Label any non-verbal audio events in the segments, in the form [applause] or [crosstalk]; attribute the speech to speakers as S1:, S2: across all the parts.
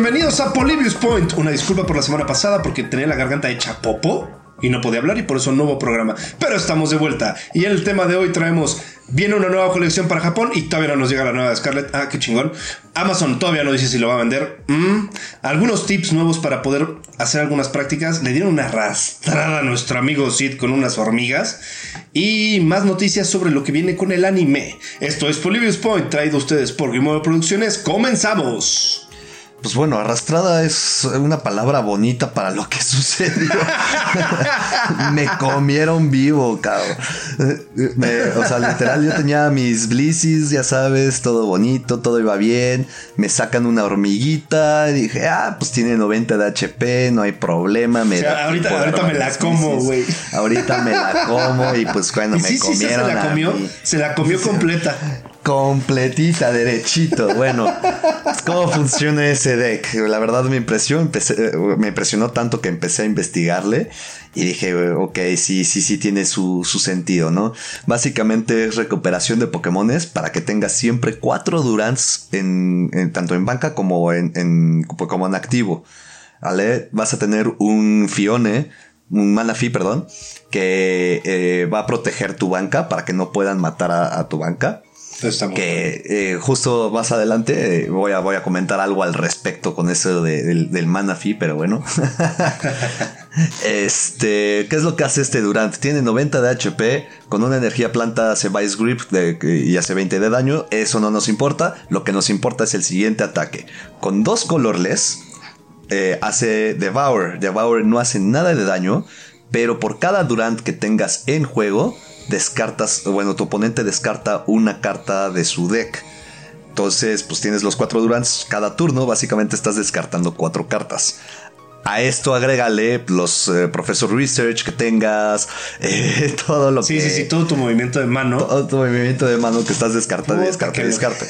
S1: bienvenidos a Polybius Point. Una disculpa por la semana pasada porque tenía la garganta hecha popo y no podía hablar y por eso no hubo programa. Pero estamos de vuelta y en el tema de hoy traemos viene una nueva colección para Japón y todavía no nos llega la nueva de Scarlett. Ah, qué chingón. Amazon todavía no dice si lo va a vender. Mm. Algunos tips nuevos para poder hacer algunas prácticas. Le dieron una arrastrada a nuestro amigo Sid con unas hormigas y más noticias sobre lo que viene con el anime. Esto es Polybius Point traído a ustedes por Grimoro Producciones. Comenzamos.
S2: Pues bueno, arrastrada es una palabra bonita para lo que [laughs] sucedió. me comieron vivo, cabrón. o sea, literal, yo tenía mis blissies, ya sabes, todo bonito, todo iba bien. Me sacan una hormiguita. Y dije, ah, pues tiene 90 de HP, no hay problema.
S1: Me ahorita, ahorita me la como, güey.
S2: Ahorita me la como y pues bueno, [laughs] me comieron.
S1: se la comió, se la comió completa
S2: completita, derechito. Bueno, ¿cómo funciona ese deck? La verdad me impresionó, me impresionó tanto que empecé a investigarle y dije, ok, sí, sí, sí tiene su, sentido, ¿no? Básicamente es recuperación de Pokémones para que tengas siempre cuatro Durants en, tanto en banca como en, en Pokémon activo. ¿Vale? Vas a tener un Fione, un Manaphy, perdón, que eh, va a proteger tu banca para que no puedan matar a tu banca que eh, justo más adelante eh, voy, a, voy a comentar algo al respecto con eso del, del Manaphy, pero bueno. [laughs] este, ¿qué es lo que hace este Durant? Tiene 90 de HP, con una energía planta hace Vice Grip y hace 20 de daño. Eso no nos importa. Lo que nos importa es el siguiente ataque. Con dos colorless, eh, hace Devour. Devour no hace nada de daño, pero por cada Durant que tengas en juego descartas, bueno, tu oponente descarta una carta de su deck. Entonces, pues tienes los cuatro Durants cada turno, básicamente estás descartando cuatro cartas. A esto agrégale los eh, Professor Research que tengas, [laughs] eh, todo lo
S1: que. Sí, sí, sí, todo tu movimiento de mano.
S2: Todo tu movimiento de mano que estás descartando, descarta, descarta.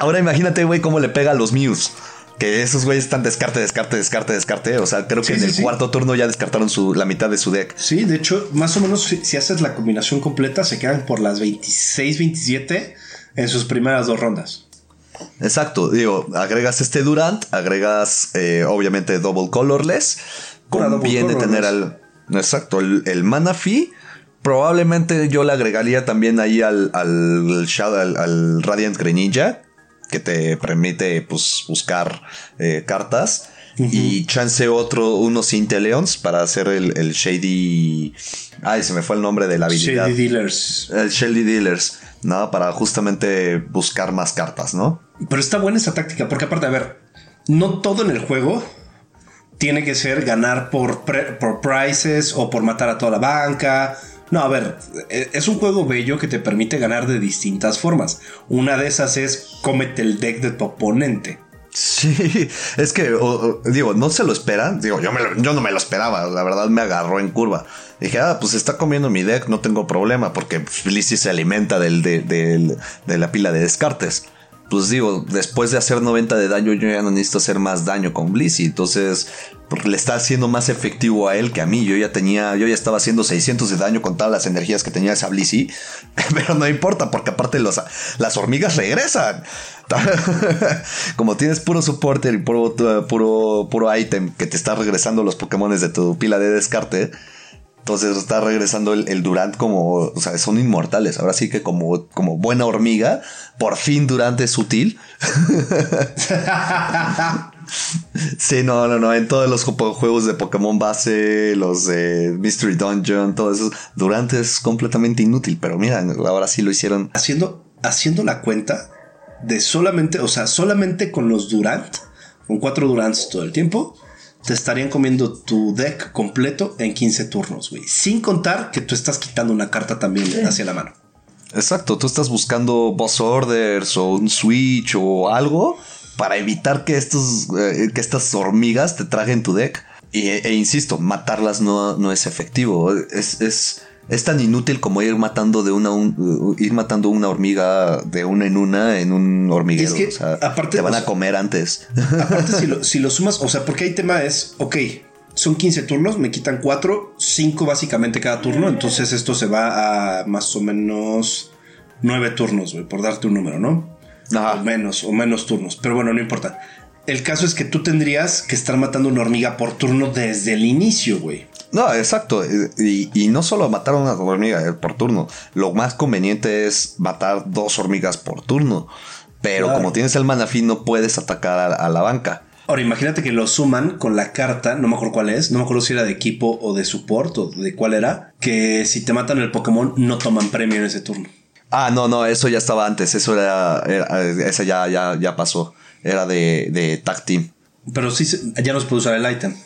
S2: Ahora imagínate, güey, cómo le pega a los Mews. Que esos güeyes están descarte, descarte, descarte, descarte. O sea, creo que en el cuarto turno ya descartaron su, la mitad de su deck.
S1: Sí, de hecho, más o menos si, haces la combinación completa, se quedan por las 26, 27 en sus primeras dos rondas.
S2: Exacto, digo, agregas este Durant, agregas eh, obviamente Double Colorless. Conviene tener al. Exacto, el, el Manaphy. Probablemente yo le agregaría también ahí al, al, al, al Radiant Greninja que te permite pues, buscar eh, cartas. Y chance otro, unos Inteleons para hacer el, Shady. Ay, se me fue el nombre de la habilidad.
S1: Shady Dealers.
S2: El Shady Dealers, ¿no? Para justamente buscar más cartas, ¿no?
S1: Pero está buena esa táctica, porque aparte, a ver, no todo en el juego tiene que ser ganar por, por prices o por matar a toda la banca no, a ver, e, es un juego bello que te permite ganar de distintas formas. Una de esas es cómete el deck de tu oponente.
S2: Sí, es que, digo, no se lo esperan. Digo, yo, yo no me lo esperaba. La verdad me agarró en curva. Dije, ah, pues está comiendo mi deck, no tengo problema, porque Felicity se alimenta de la pila de descartes pues digo, después de hacer 90 de daño, yo ya no necesito hacer más daño con Blissey. Entonces, le está haciendo más efectivo a él que a mí. Yo ya tenía, yo ya estaba haciendo 600 de daño con todas las energías que tenía esa Blissey. [laughs] Pero no importa, porque aparte los, las hormigas regresan. [laughs] Como tienes puro soporte y puro, puro, puro item que te está regresando los Pokémon de tu pila de descarte entonces está regresando el, Durant como, o sea, son inmortales. Ahora sí que como, como buena hormiga, por fin Durant es útil. [laughs] sí, no, no, no. En todos los juegos de Pokémon base, los de Mystery Dungeon, todo eso, Durant es completamente inútil. Pero mira, ahora sí lo hicieron.
S1: Haciendo, haciendo la cuenta de solamente, o sea, solamente con los Durant, con cuatro Durants todo el tiempo te estarían comiendo tu deck completo en 15 turnos, güey. Sin contar que tú estás quitando una carta también hacia la mano.
S2: Exacto, tú estás buscando boss orders o un switch o algo para evitar que, estos, eh, que estas hormigas te traguen tu deck. Y, e, insisto, matarlas no, no es efectivo. Es, es, es tan inútil como ir matando de una ir matando una hormiga de una en una en un hormiguero. o sea, aparte, te van a comer antes.
S1: Aparte, si lo, [laughs] si lo sumas, o sea, porque hay tema es, ok, son 15 turnos, me quitan 4, 5 básicamente cada turno, entonces esto se va a más o menos 9 turnos, güey, por darte un número, ¿no? O menos, o menos turnos, pero bueno, no importa. el caso es que tú tendrías que estar matando una hormiga por turno desde el inicio, güey.
S2: No, exacto. Y, y, no solo matar una hormiga eh, por turno. Lo más conveniente es matar dos hormigas por turno. Pero como tienes el manafín, no puedes atacar a, la banca.
S1: Ahora, imagínate que lo suman con la carta, no me acuerdo cuál es, no me acuerdo si era de equipo o de support o de cuál era, que si te matan el Pokémon no toman premio en ese turno.
S2: Ah, no, no, eso ya estaba antes, eso era, ese ya, ya, ya pasó, era de, de Tag Team.
S1: Pero sí, ya no se puede usar el item.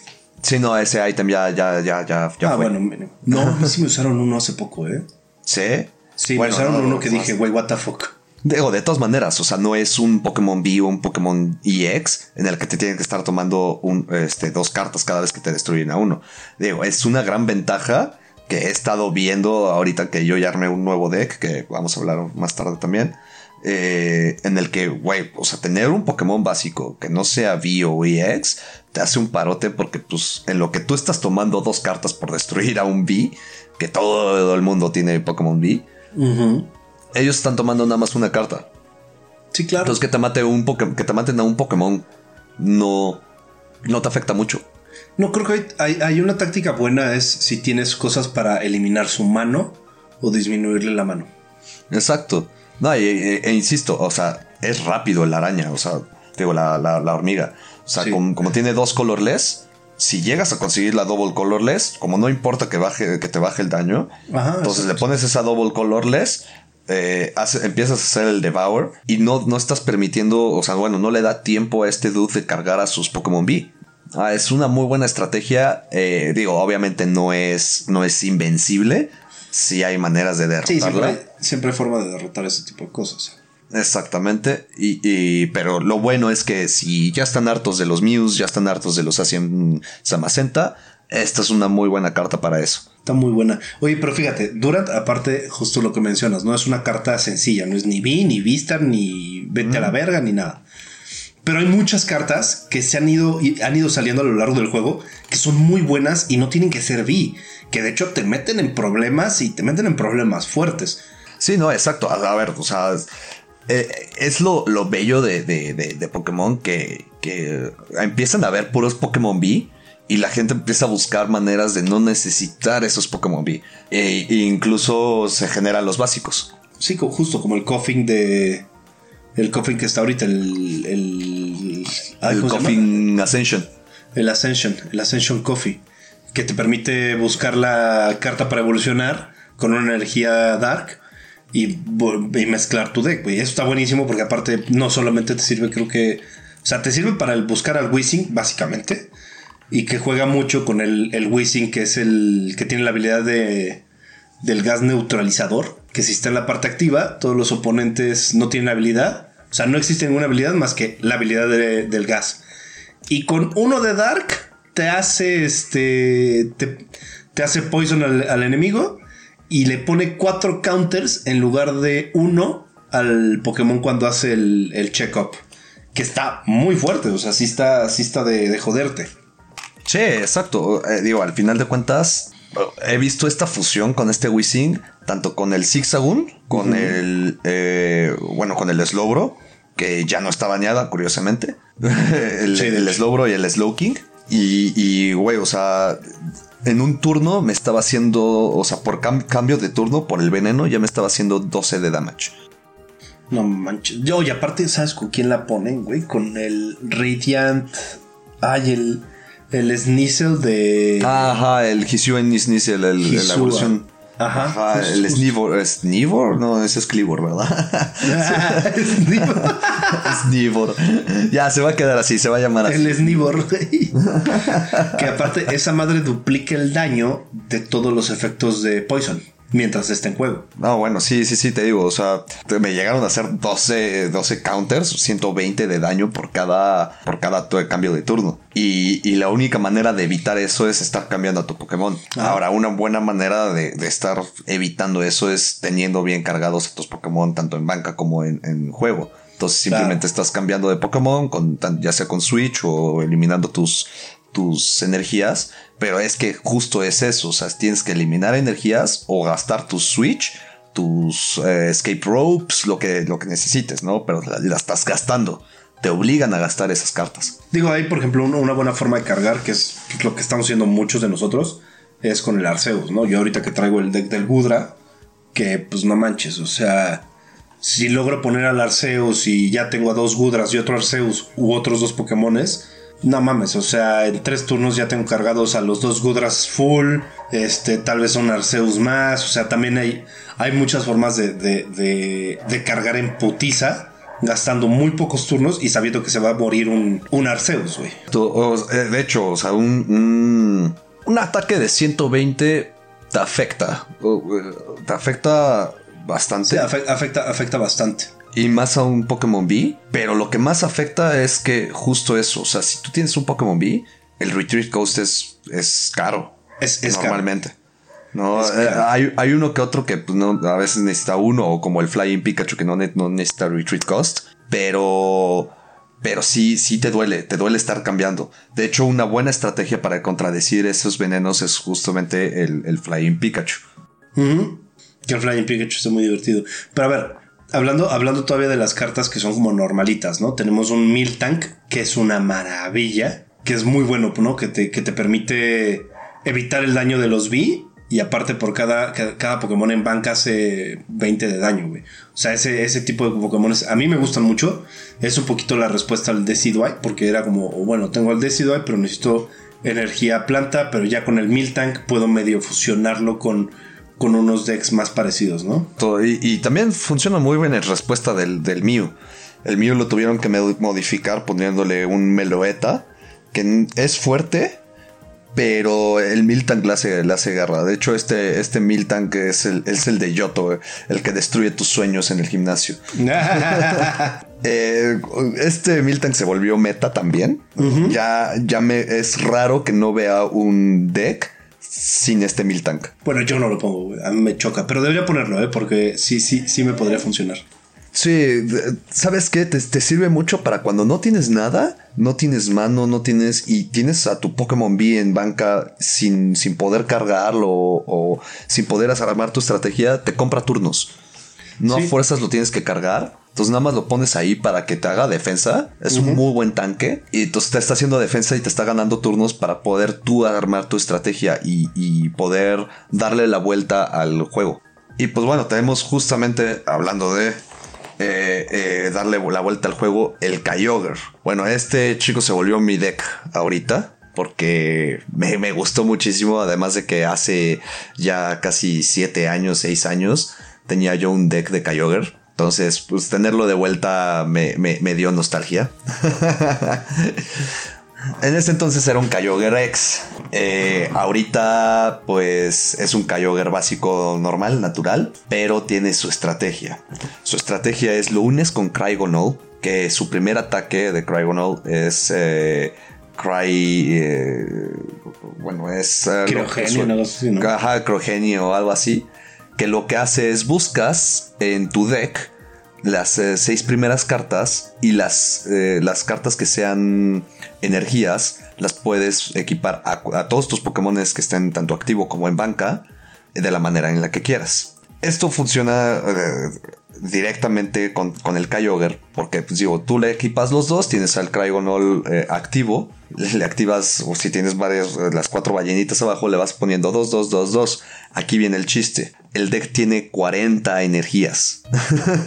S2: Sí, no, ese item ya, ya, ya, ya,
S1: ya ah, bueno, no, sí me usaron uno hace poco, ¿eh?
S2: ¿Sí?
S1: Sí, me usaron uno que dije, güey, what the fuck.
S2: Digo, de todas maneras, o sea, no es un Pokémon V o un Pokémon EX en el que te tienen que estar tomando un, este, dos cartas cada vez que te destruyen a uno. Digo, es una gran ventaja que he estado viendo ahorita que yo ya armé un nuevo deck, que vamos a hablar más tarde también. Eh, en el que, güey, o sea, tener un Pokémon básico que no sea V o EX te hace un parote porque, pues, en lo que tú estás tomando dos cartas por destruir a un V, que todo el mundo tiene Pokémon V, ellos están tomando nada más una carta.
S1: Sí, claro.
S2: Entonces, que te, mate un que te maten a un Pokémon no, no te afecta mucho.
S1: No, creo que hay, una táctica buena es si tienes cosas para eliminar su mano o disminuirle la mano.
S2: Exacto. No, e, e, insisto, o sea, es rápido la araña, o sea, digo, la, la, hormiga. O sea, como, tiene dos colorless, si llegas a conseguir la double colorless, como no importa que, baje, que te baje el daño, entonces le pones esa double colorless, eh, empiezas a hacer el devour y no, no estás permitiendo, o sea, bueno, no le da tiempo a este dude de cargar a sus Pokémon B. Ah, es una muy buena estrategia. Eh, digo, obviamente no es, no es invencible. Si hay maneras de derrotarla.
S1: Sí, siempre hay, forma de derrotar ese tipo de cosas.
S2: Exactamente. Y, pero lo bueno es que si ya están hartos de los Mews, ya están hartos de los Asian Samacenta, esta es una muy buena carta para eso.
S1: Está muy buena. Oye, pero fíjate, Durant, aparte, justo lo que mencionas, no es una carta sencilla, no es ni Vi, ni Vista, ni vete a la verga, ni nada. Pero hay muchas cartas que se han ido, han ido saliendo a lo largo del juego que son muy buenas y no tienen que ser V. Que de hecho te meten en problemas y te meten en problemas fuertes.
S2: Sí, no, exacto. A, ver, o sea, eh, es lo, lo bello de, de, Pokémon que, que empiezan a ver puros Pokémon V y la gente empieza a buscar maneras de no necesitar esos Pokémon V. E, incluso se generan los básicos.
S1: Sí, justo como el coffin de. El coffin que está ahorita, el.
S2: El, el coffin Ascension.
S1: El Ascension, el Ascension Coffee. Que te permite buscar la carta para evolucionar con una energía dark y, mezclar tu deck. Y eso está buenísimo porque, aparte, no solamente te sirve, creo que. O sea, te sirve para el buscar al Wishing, básicamente y que juega mucho con el, el que es el que tiene la habilidad de, del gas neutralizador, que si está en la parte activa, todos los oponentes no tienen habilidad, o sea, no existe ninguna habilidad más que la habilidad del gas. Y con uno de Dark te hace este, te, hace poison al, enemigo y le pone cuatro counters en lugar de uno al Pokémon cuando hace el, el check-up. Que está muy fuerte, o sea, sí está, sí está de, de joderte.
S2: Sí, exacto. Eh, digo, al final de cuentas, he visto esta fusión con este Wissing, tanto con el Zigzagoon, con el. Eh, bueno, con el Slowbro, que ya no está bañada, curiosamente. [laughs] el, el Slowbro y el Slowking. Y, y, güey, o sea, en un turno me estaba haciendo, o sea, por cambio de turno, por el veneno, ya me estaba haciendo 12 de damage.
S1: No manches. Yo, y aparte, ¿sabes con quién la ponen, güey? Con el Radiant. Ay, el. El Sneasel de.
S2: Ajá, el Hisuen Sneasel, el, la evolución. Ajá. Ajá el Snivor. ¿Snivor? No, ese es Clivor, ¿verdad? [laughs] Snivor. [laughs] Snivor. Ya, se va a quedar así, se va a llamar así.
S1: El Snivor, que aparte, esa madre duplica el daño de todos los efectos de Poison mientras esté en juego.
S2: No, bueno, sí, sí, sí, te digo, o sea, me llegaron a hacer 12, 12 counters, 120 de daño por cada, por cada cambio de turno. Y, y, la única manera de evitar eso es estar cambiando a tu Pokémon. Ah. Ahora, una buena manera de, de, estar evitando eso es teniendo bien cargados a tus Pokémon, tanto en banca como en, en juego. Entonces simplemente estás cambiando de Pokémon, con, ya sea con Switch o eliminando tus, tus energías, pero es que justo es eso, o sea, tienes que eliminar energías o gastar tu switch, tus eh, escape ropes, lo que, lo que necesites, ¿no? Pero la, estás gastando. te obligan a gastar esas cartas.
S1: Digo, ahí por ejemplo una buena forma de cargar, que es lo que estamos haciendo muchos de nosotros, es con el Arceus, ¿no? Yo ahorita que traigo el deck del Gudra, que pues no manches, o sea, si logro poner al Arceus y ya tengo a dos Gudras y otro Arceus u otros dos Pokémones, no mames, o sea, en tres turnos ya tengo cargados a los dos Gudras full, este, tal vez un Arceus más, o sea, también hay, hay muchas formas de, de, de, cargar en putiza gastando muy pocos turnos y sabiendo que se va a morir un, un Arceus, güey.
S2: Eh, de hecho, o sea, un, un, ataque de 120 te afecta. Eh, te afecta bastante. Sí,
S1: afecta, afecta bastante
S2: y más a un Pokémon B. Pero lo que más afecta es que justo eso. O sea, si tú tienes un Pokémon B, el Retreat Cost es, es caro.
S1: Es,
S2: normalmente. No, eh, hay, uno que otro que pues, no, a veces necesita uno, o como el Flying Pikachu que no, no necesita Retreat Cost. Pero. Pero sí, sí te duele, te duele estar cambiando. De hecho, una buena estrategia para contradecir esos venenos es justamente el, Flying Pikachu.
S1: Que el Flying Pikachu es muy divertido. Pero a ver, Hablando, hablando todavía de las cartas que son como normalitas, ¿no? Tenemos un Miltank, que es una maravilla, que es muy bueno, ¿no? Que te, que te permite evitar el daño de los B. Y aparte por cada, cada Pokémon en banca hace 20 de daño, güey. O sea, ese, ese tipo de Pokémon a mí me gustan mucho. Es un poquito la respuesta al Decidueye, porque era como, bueno, tengo el Decidueye, pero necesito energía planta, pero ya con el Miltank puedo medio fusionarlo con con unos decks más parecidos, ¿no?
S2: Y, también funciona muy bien en respuesta del, del Mew. El Mew lo tuvieron que modificar poniéndole un Meloeta, que es fuerte, pero el Miltank le hace, le hace garra. De hecho, este, este Miltank es el, es el de Yoto, el que destruye tus sueños en el gimnasio. [laughs] Eh, este Miltank se volvió meta también. Ya, ya me es raro que no vea un deck sin este Miltank.
S1: Bueno, yo no lo pongo, a mí me choca, pero debería ponerlo, ¿eh? porque sí, sí, sí me podría funcionar.
S2: Sí, ¿sabes qué? Te, sirve mucho para cuando no tienes nada, no tienes mano, no tienes y tienes a tu Pokémon B en banca sin, sin poder cargarlo o, sin poder armar tu estrategia, te compra turnos. No a fuerzas lo tienes que cargar entonces nada más lo pones ahí para que te haga defensa. Es un muy buen tanque. Y entonces te está haciendo defensa y te está ganando turnos para poder tú armar tu estrategia y, poder darle la vuelta al juego. Y pues bueno, tenemos justamente hablando de eh, eh, darle la vuelta al juego, el Kyogre. Bueno, este chico se volvió mi deck ahorita. Porque me, me gustó muchísimo. Además de que hace ya casi 7 años, 6 años, tenía yo un deck de Kyogre entonces, pues tenerlo de vuelta me, dio nostalgia. en ese entonces era un Kyogre Rex. Eh, ahorita, pues es un Kyogre básico normal, natural, pero tiene su estrategia. Su estrategia es lo unes con Cryogonal, que su primer ataque de Cryogonal es. Eh, Cry. Eh, bueno, es. Crogenio, o algo así que lo que hace es buscas en tu deck las eh, seis primeras cartas y las, eh, las cartas que sean energías las puedes equipar a, todos tus Pokémon que estén tanto activo como en banca de la manera en la que quieras. Esto funciona eh, directamente con, el Kyogre, porque pues digo, tú le equipas los dos, tienes al Cryogonol activo, le, activas, o si tienes varias, las cuatro ballenitas abajo, le vas poniendo 2, 2, 2, 2. Aquí viene el chiste el deck tiene 40 energías.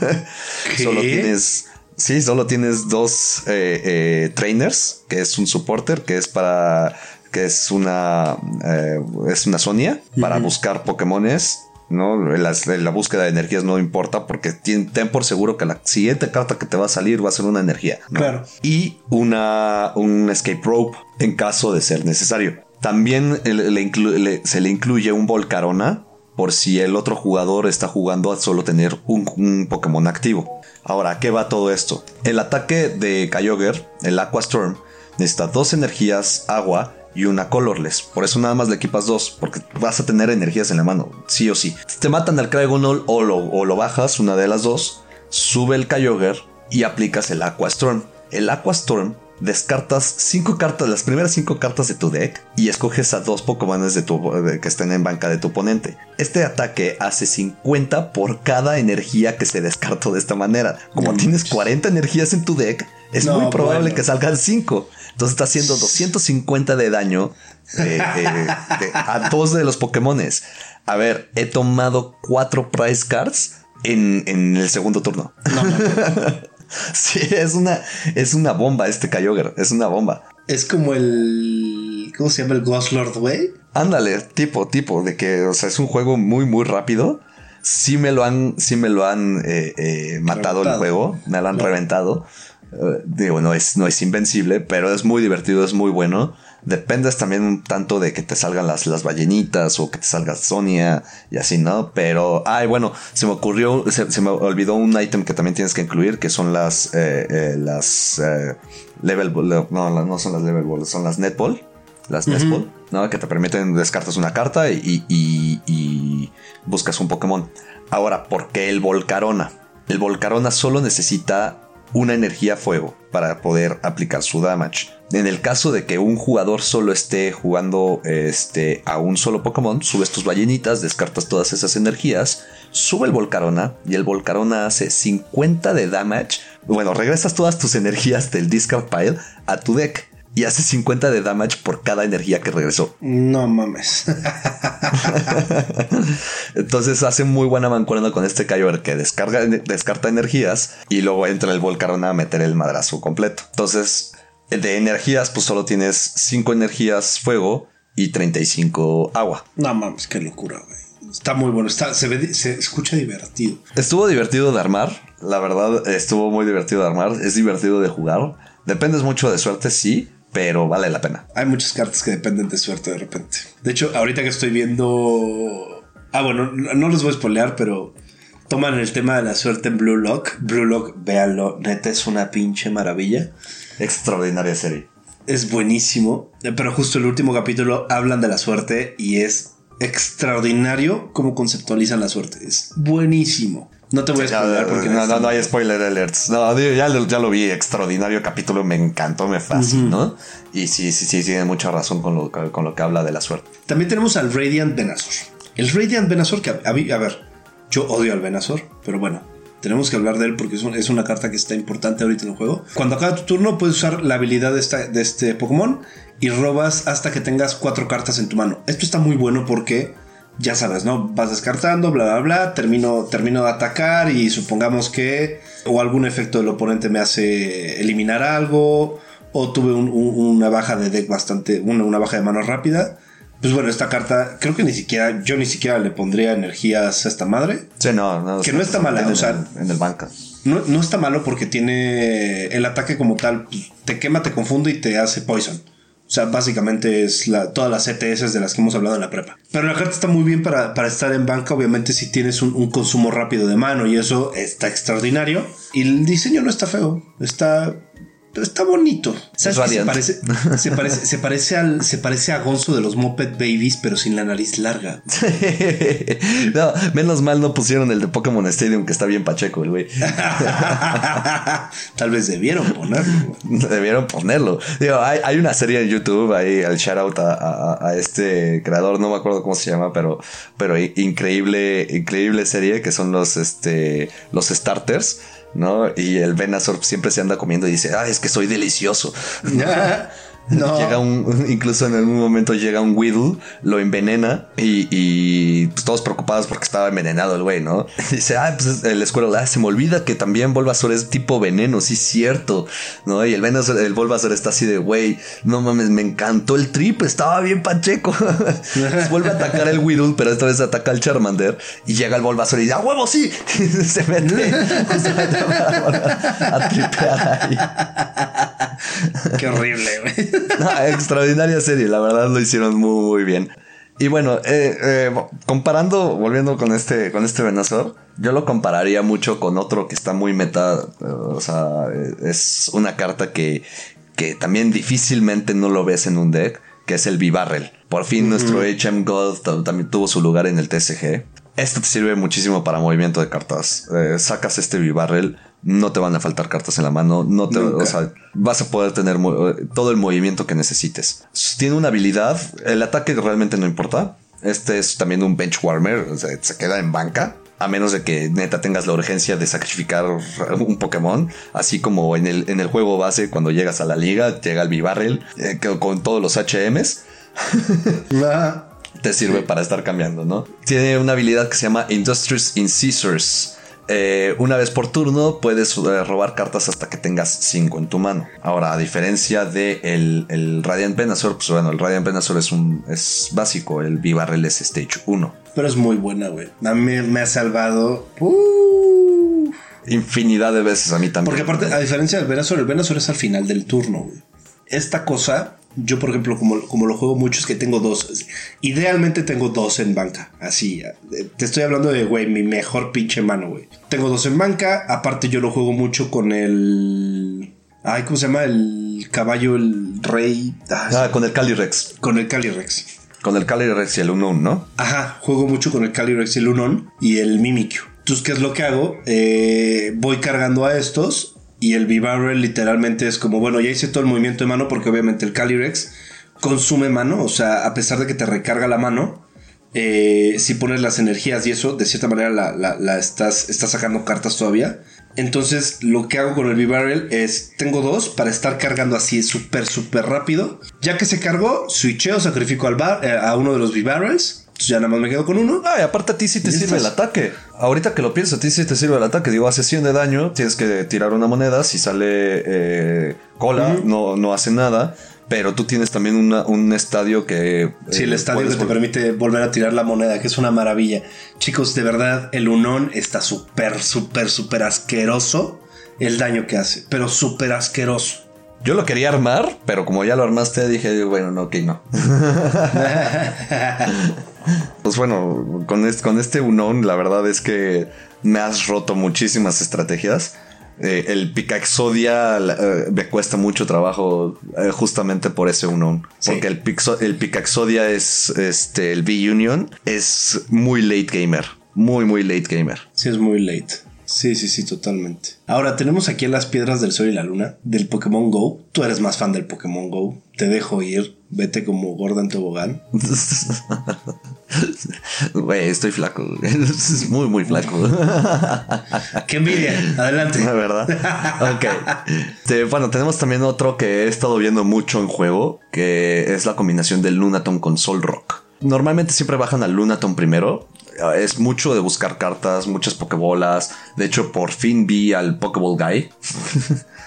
S2: [laughs] solo tienes. Sí, solo tienes dos eh, eh, trainers, que es un supporter, que es para. que es una. Eh, es una Sonia, para buscar Pokémones. ¿No? La, la, búsqueda de energías no importa porque ten, por seguro que la siguiente carta que te va a salir va a ser una energía.
S1: Claro.
S2: Y una, un escape rope en caso de ser necesario. También se le incluye un Volcarona por si el otro jugador está jugando a solo tener un, Pokémon activo. Ahora, ¿qué va todo esto? El ataque de Kyogre, el Aqua Storm, necesita dos energías, agua y una colorless. Por eso nada más le equipas dos, porque vas a tener energías en la mano, sí o sí. Te matan al Cryogonal o lo, o lo bajas, una de las dos, sube el Kyogre y aplicas el Aqua Storm. El Aqua Storm descartas cinco cartas, las primeras cinco cartas de tu deck y escoges a dos Pokémon de tu, que estén en banca de tu oponente. Este ataque hace 50 por cada energía que se descartó de esta manera. Como tienes 40 energías en tu deck, es muy probable que salgan 5. Entonces está haciendo 250 de daño eh, eh, a dos de los Pokémones. A ver, he tomado cuatro prize cards en, el segundo turno. No, no, [laughs] [laughs] sí, es una, es una bomba este Kyogre, es una bomba.
S1: Es como el. ¿Cómo se llama el Ghost Lord Way?
S2: Ándale, tipo, tipo, de que, o sea, es un juego muy, muy rápido. Sí me lo han, sí me lo han eh, eh, matado el juego, me lo han reventado. Eh, digo, no es, no es invencible, pero es muy divertido, es muy bueno. Dependes también un tanto de que te salgan las, las ballenitas o que te salga Sonia y así, ¿no? Pero, ay, bueno, se me ocurrió, se, me olvidó un item que también tienes que incluir, que son las, eh, eh, las eh, level, no, no son las level ball, son las netball, las netball, ¿no? Que te permiten descartas una carta y, y, y buscas un Pokémon. Ahora, ¿por qué el Volcarona? El Volcarona solo necesita una energía fuego para poder aplicar su damage. En el caso de que un jugador solo esté jugando este, a un solo Pokémon, subes tus ballenitas, descartas todas esas energías, sube el Volcarona y el Volcarona hace 50 de damage. Bueno, regresas todas tus energías del discard pile a tu deck y hace 50 de damage por cada energía que regresó.
S1: No mames. [laughs]
S2: Entonces hace muy buena mancuerna con este Kyogre que descarga, descarta energías y luego entra el Volcarona a meter el madrazo completo. Entonces, de energías, pues solo tienes 5 energías fuego y 35 agua.
S1: No mames, qué locura, güey. Está muy bueno, está, se, ve, se escucha divertido.
S2: Estuvo divertido de armar, la verdad, estuvo muy divertido de armar, es divertido de jugar. Dependes mucho de suerte, sí, pero vale la pena.
S1: Hay muchas cartas que dependen de suerte de repente. De hecho, ahorita que estoy viendo. Ah, bueno, no les voy a spoilear, pero toman el tema de la suerte en Blue Lock. Blue Lock, véanlo, neta es una pinche maravilla.
S2: Extraordinaria serie.
S1: Es buenísimo, pero justo el último capítulo hablan de la suerte y es extraordinario cómo conceptualizan la suerte. Es buenísimo. No te voy a spoiler porque
S2: no, no, no, hay spoiler alerts. No, ya, ya, lo vi, extraordinario capítulo, me encantó, me fascinó. Y sí, sí, sí, tiene mucha razón con lo, con lo que habla de la suerte.
S1: También tenemos al Radiant Venazor. El Radiant Venazor, que a, a, ver, yo odio al Venazor, pero bueno, tenemos que hablar de él porque es, es, una carta que está importante ahorita en el juego. Cuando acaba tu turno, puedes usar la habilidad de, esta, de este Pokémon y robas hasta que tengas cuatro cartas en tu mano. Esto está muy bueno porque ya sabes, ¿no? Vas descartando, bla, bla, bla, termino, termino de atacar y supongamos que o algún efecto del oponente me hace eliminar algo o tuve una baja de deck bastante, una, baja de mano rápida. Pues bueno, esta carta, creo que ni siquiera, yo ni siquiera le pondría energías a esta madre.
S2: Sí, no, no.
S1: Que no está mala, o sea.
S2: En el banca.
S1: No, no está malo porque tiene el ataque como tal, te quema, te confunde y te hace poison. O sea, básicamente es la, todas las ETS de las que hemos hablado en la prepa. Pero la carta está muy bien para, estar en banca, obviamente si tienes un, un, consumo rápido de mano y eso está extraordinario. Y el diseño no está feo, está está bonito. Se parece, se parece, se parece, al, se parece a Gonzo de los Moped Babies, pero sin la nariz larga.
S2: no, menos mal no pusieron el de Pokémon Stadium, que está bien pacheco, el güey. [laughs]
S1: Tal vez debieron ponerlo.
S2: debieron ponerlo. Digo, hay, una serie en YouTube, ahí el shout out a, este creador, no me acuerdo cómo se llama, pero, pero increíble, increíble serie que son los, este, los starters ¿no? Y el Venusaur siempre se anda comiendo y dice, ah, es que soy delicioso. [laughs] [laughs] [laughs] Llega un, incluso en algún momento llega un Whittle, lo envenena y, pues, todos preocupados porque estaba envenenado el güey, ¿no? [laughs] dice, ah, pues el escuero, ah, se me olvida que también Bulbasaur es tipo veneno, sí, cierto, ¿no? Y el Venusaur, el Bulbasaur está así de, güey, no mames, me encantó el trip, estaba bien pacheco. [laughs] vuelve a atacar el Whittle, pero esta vez ataca al Charmander y llega el Bulbasaur y dice, ¡ah, huevo, sí! se mete,
S1: a tripear ahí. Qué horrible, güey. [laughs]
S2: extraordinaria serie, la verdad lo hicieron muy, muy bien. Y bueno, eh, eh, comparando, volviendo con este, con este Venusaur, yo lo compararía mucho con otro que está muy meta. Eh, o sea, es una carta que, que también difícilmente no lo ves en un deck, que es el Bibarrel. Por fin nuestro HM God también tuvo su lugar en el TSG. Esto te sirve muchísimo para movimiento de cartas. sacas este Bibarrel no te van a faltar cartas en la mano, no te, o sea, vas a poder tener todo el movimiento que necesites. Tiene una habilidad, el ataque realmente no importa. Este es también un bench warmer, o sea, se queda en banca. A menos de que neta tengas la urgencia de sacrificar un Pokémon, así como en el, en el juego base, cuando llegas a la liga, llega el B-Barrel eh, con todos los HMs. [laughs] te sirve para estar cambiando, ¿no? Tiene una habilidad que se llama Industrious Incisors eh, una vez por turno puedes eh, robar cartas hasta que tengas 5 en tu mano. Ahora, a diferencia de el, Radiant Venusaur, pues bueno, el Radiant Venusaur es un es básico, el Vivarrel es Stage 1.
S1: Pero es muy buena, güey. A mí me ha salvado.
S2: Infinidad de veces a mí también.
S1: Porque aparte, a diferencia del Venusaur, el Venusaur es al final del turno, güey. Esta cosa yo, por ejemplo, como, como lo juego mucho, es que tengo dos. Idealmente tengo dos en banca. Así. Eh, te estoy hablando de, güey, mi mejor pinche mano, güey. Tengo dos en banca. Aparte, yo lo juego mucho con el. Ay, ¿cómo se llama? El caballo, el rey.
S2: Ah, ah con el Calyrex.
S1: Con el Calyrex.
S2: Con el Calyrex y el Unknown, ¿no?
S1: Ajá, juego mucho con el Calyrex y el Unknown y el Mimikyu. Entonces, ¿qué es lo que hago? Eh, voy cargando a estos y el V-Barrel literalmente es como, bueno, ya hice todo el movimiento de mano porque obviamente el Calyrex consume mano, o sea, a pesar de que te recarga la mano, eh, si pones las energías y eso, de cierta manera la, estás, sacando cartas todavía. Entonces, lo que hago con el V-Barrel es, tengo dos para estar cargando así súper, súper rápido. Ya que se cargó, switcheo, sacrifico al bar, eh, a uno de los V-Barrels ya nada más me quedo con uno.
S2: Ah, y aparte a ti sí te sirve el ataque. Ahorita que lo pienso, a ti sí te sirve el ataque. Digo, hace 100 de daño, tienes que tirar una moneda. Si sale eh, cola, no, no hace nada. Pero tú tienes también un estadio que...
S1: Sí, el eh, estadio que te permite volver a tirar la moneda, que es una maravilla. Chicos, de verdad, el Unón está súper, súper, súper asqueroso el daño que hace. Pero súper asqueroso.
S2: Yo lo quería armar, pero como ya lo armaste, dije, bueno, no, ok, no. [laughs] [laughs] pues bueno, con este, con este Unon, la verdad es que me has roto muchísimas estrategias. Eh, el Picaxodia eh, me cuesta mucho trabajo eh, justamente por ese Unon. Porque el, el Picaxodia es este, el B-Union, es muy late gamer. Muy, muy late gamer.
S1: Sí, es muy late. Sí, sí, sí, totalmente. Ahora tenemos aquí las piedras del sol y la luna del Pokémon Go. Tú eres más fan del Pokémon Go. Te dejo ir. Vete como gorda en tobogán. [laughs]
S2: Güey, estoy flaco. Muy, muy flaco. [laughs]
S1: Qué envidia. Adelante.
S2: La verdad. Ok. bueno, tenemos también otro que he estado viendo mucho en juego, que es la combinación del Lunaton con Sol Rock. Normalmente siempre bajan al Lunaton primero es mucho de buscar cartas, muchas pokebolas. De hecho, por fin vi al Pokeball Guy.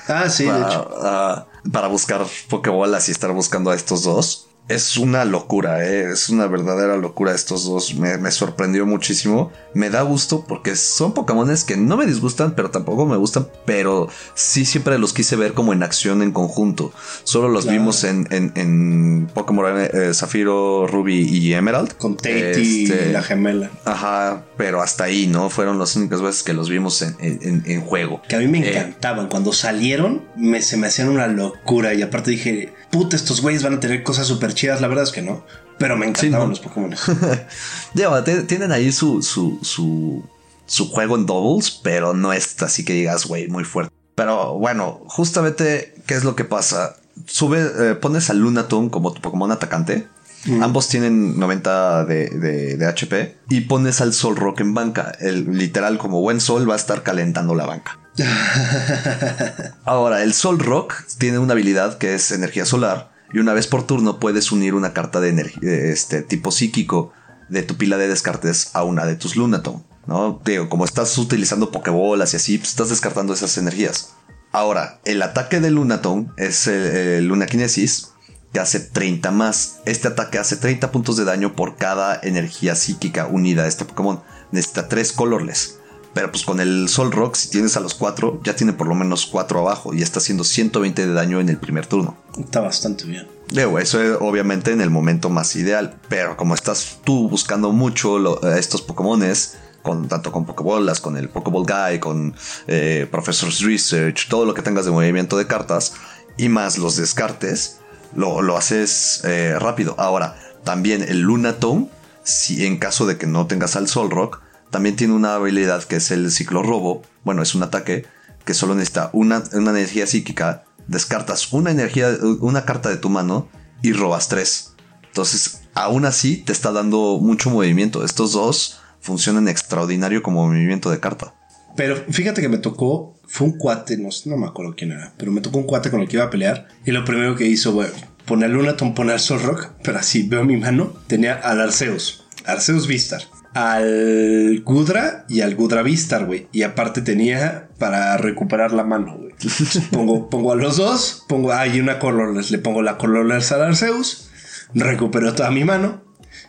S1: Ah, sí,
S2: para,
S1: de [laughs] hecho.
S2: Ah, para buscar pokebolas y estar buscando a estos dos es una locura, ¿eh? es una verdadera locura estos dos. Me, sorprendió muchísimo. Me da gusto porque son Pokémones que no me disgustan, pero tampoco me gustan. Pero sí siempre los quise ver como en acción en conjunto. Solo los vimos en, en, Pokémon eh, Zafiro, Ruby y Emerald.
S1: Con Tate y este, la gemela.
S2: Ajá, pero hasta ahí, ¿no? Fueron las únicas veces que los vimos en, juego.
S1: Que a mí me eh, encantaban. Cuando salieron, me, se me hacían una locura. Y aparte dije, puta, estos güeyes van a tener cosas súper chidas. La verdad es que no. Pero me encantaban los Pokémon. [laughs]
S2: tienen ahí su, su, su, su juego en doubles, pero no es así que digas, güey, muy fuerte. Pero bueno, justamente, ¿qué es lo que pasa? Sube, eh, pones a Lunatum como tu Pokémon atacante. Mm. Ambos tienen 90 de, de, de, HP. Y pones al Sol Rock en banca. El literal, como buen sol, va a estar calentando la banca. [laughs] Ahora, el Sol Rock tiene una habilidad que es energía solar y una vez por turno puedes unir una carta de este tipo psíquico de tu pila de descartes a una de tus Lunaton. ¿no? Digo, como estás utilizando Pokébolas y así, pues, estás descartando esas energías. Ahora, el ataque de Lunaton es el, Lunakinesis, que hace 30 más. Este ataque hace 30 puntos de daño por cada energía psíquica unida a este Pokémon. Necesita 3 colorless. Pero pues con el Sol Rock, si tienes a los 4, ya tiene por lo menos 4 abajo y está haciendo 120 de daño en el primer turno.
S1: Está bastante bien.
S2: Digo, eso es obviamente en el momento más ideal, pero como estás tú buscando mucho estos Pokémones, con, tanto con Pokébolas, con el Pokéball Guy, con eh, Professor's Research, todo lo que tengas de movimiento de cartas y más los descartes, lo, haces eh, rápido. Ahora, también el Lunatone, si en caso de que no tengas al Sol Rock, también tiene una habilidad que es el ciclo robo. Bueno, es un ataque que solo necesita una, una energía psíquica, descartas una energía, una carta de tu mano y robas tres. Entonces, aún así te está dando mucho movimiento. Estos dos funcionan extraordinario como movimiento de carta.
S1: Pero fíjate que me tocó, fue un cuate, no, no me acuerdo quién era, pero me tocó un cuate con el que iba a pelear. Y lo primero que hizo, fue poner Lunaton, poner Sol Rock, pero así veo mi mano, tenía al Arceus, Arceus Vistar, al Gudra y al Gudra Vistar, güey. Y aparte tenía para recuperar la mano, güey. [laughs] pongo, pongo a los dos, pongo ahí una Colorless, le pongo la Colorless al Arceus, recupero toda mi mano.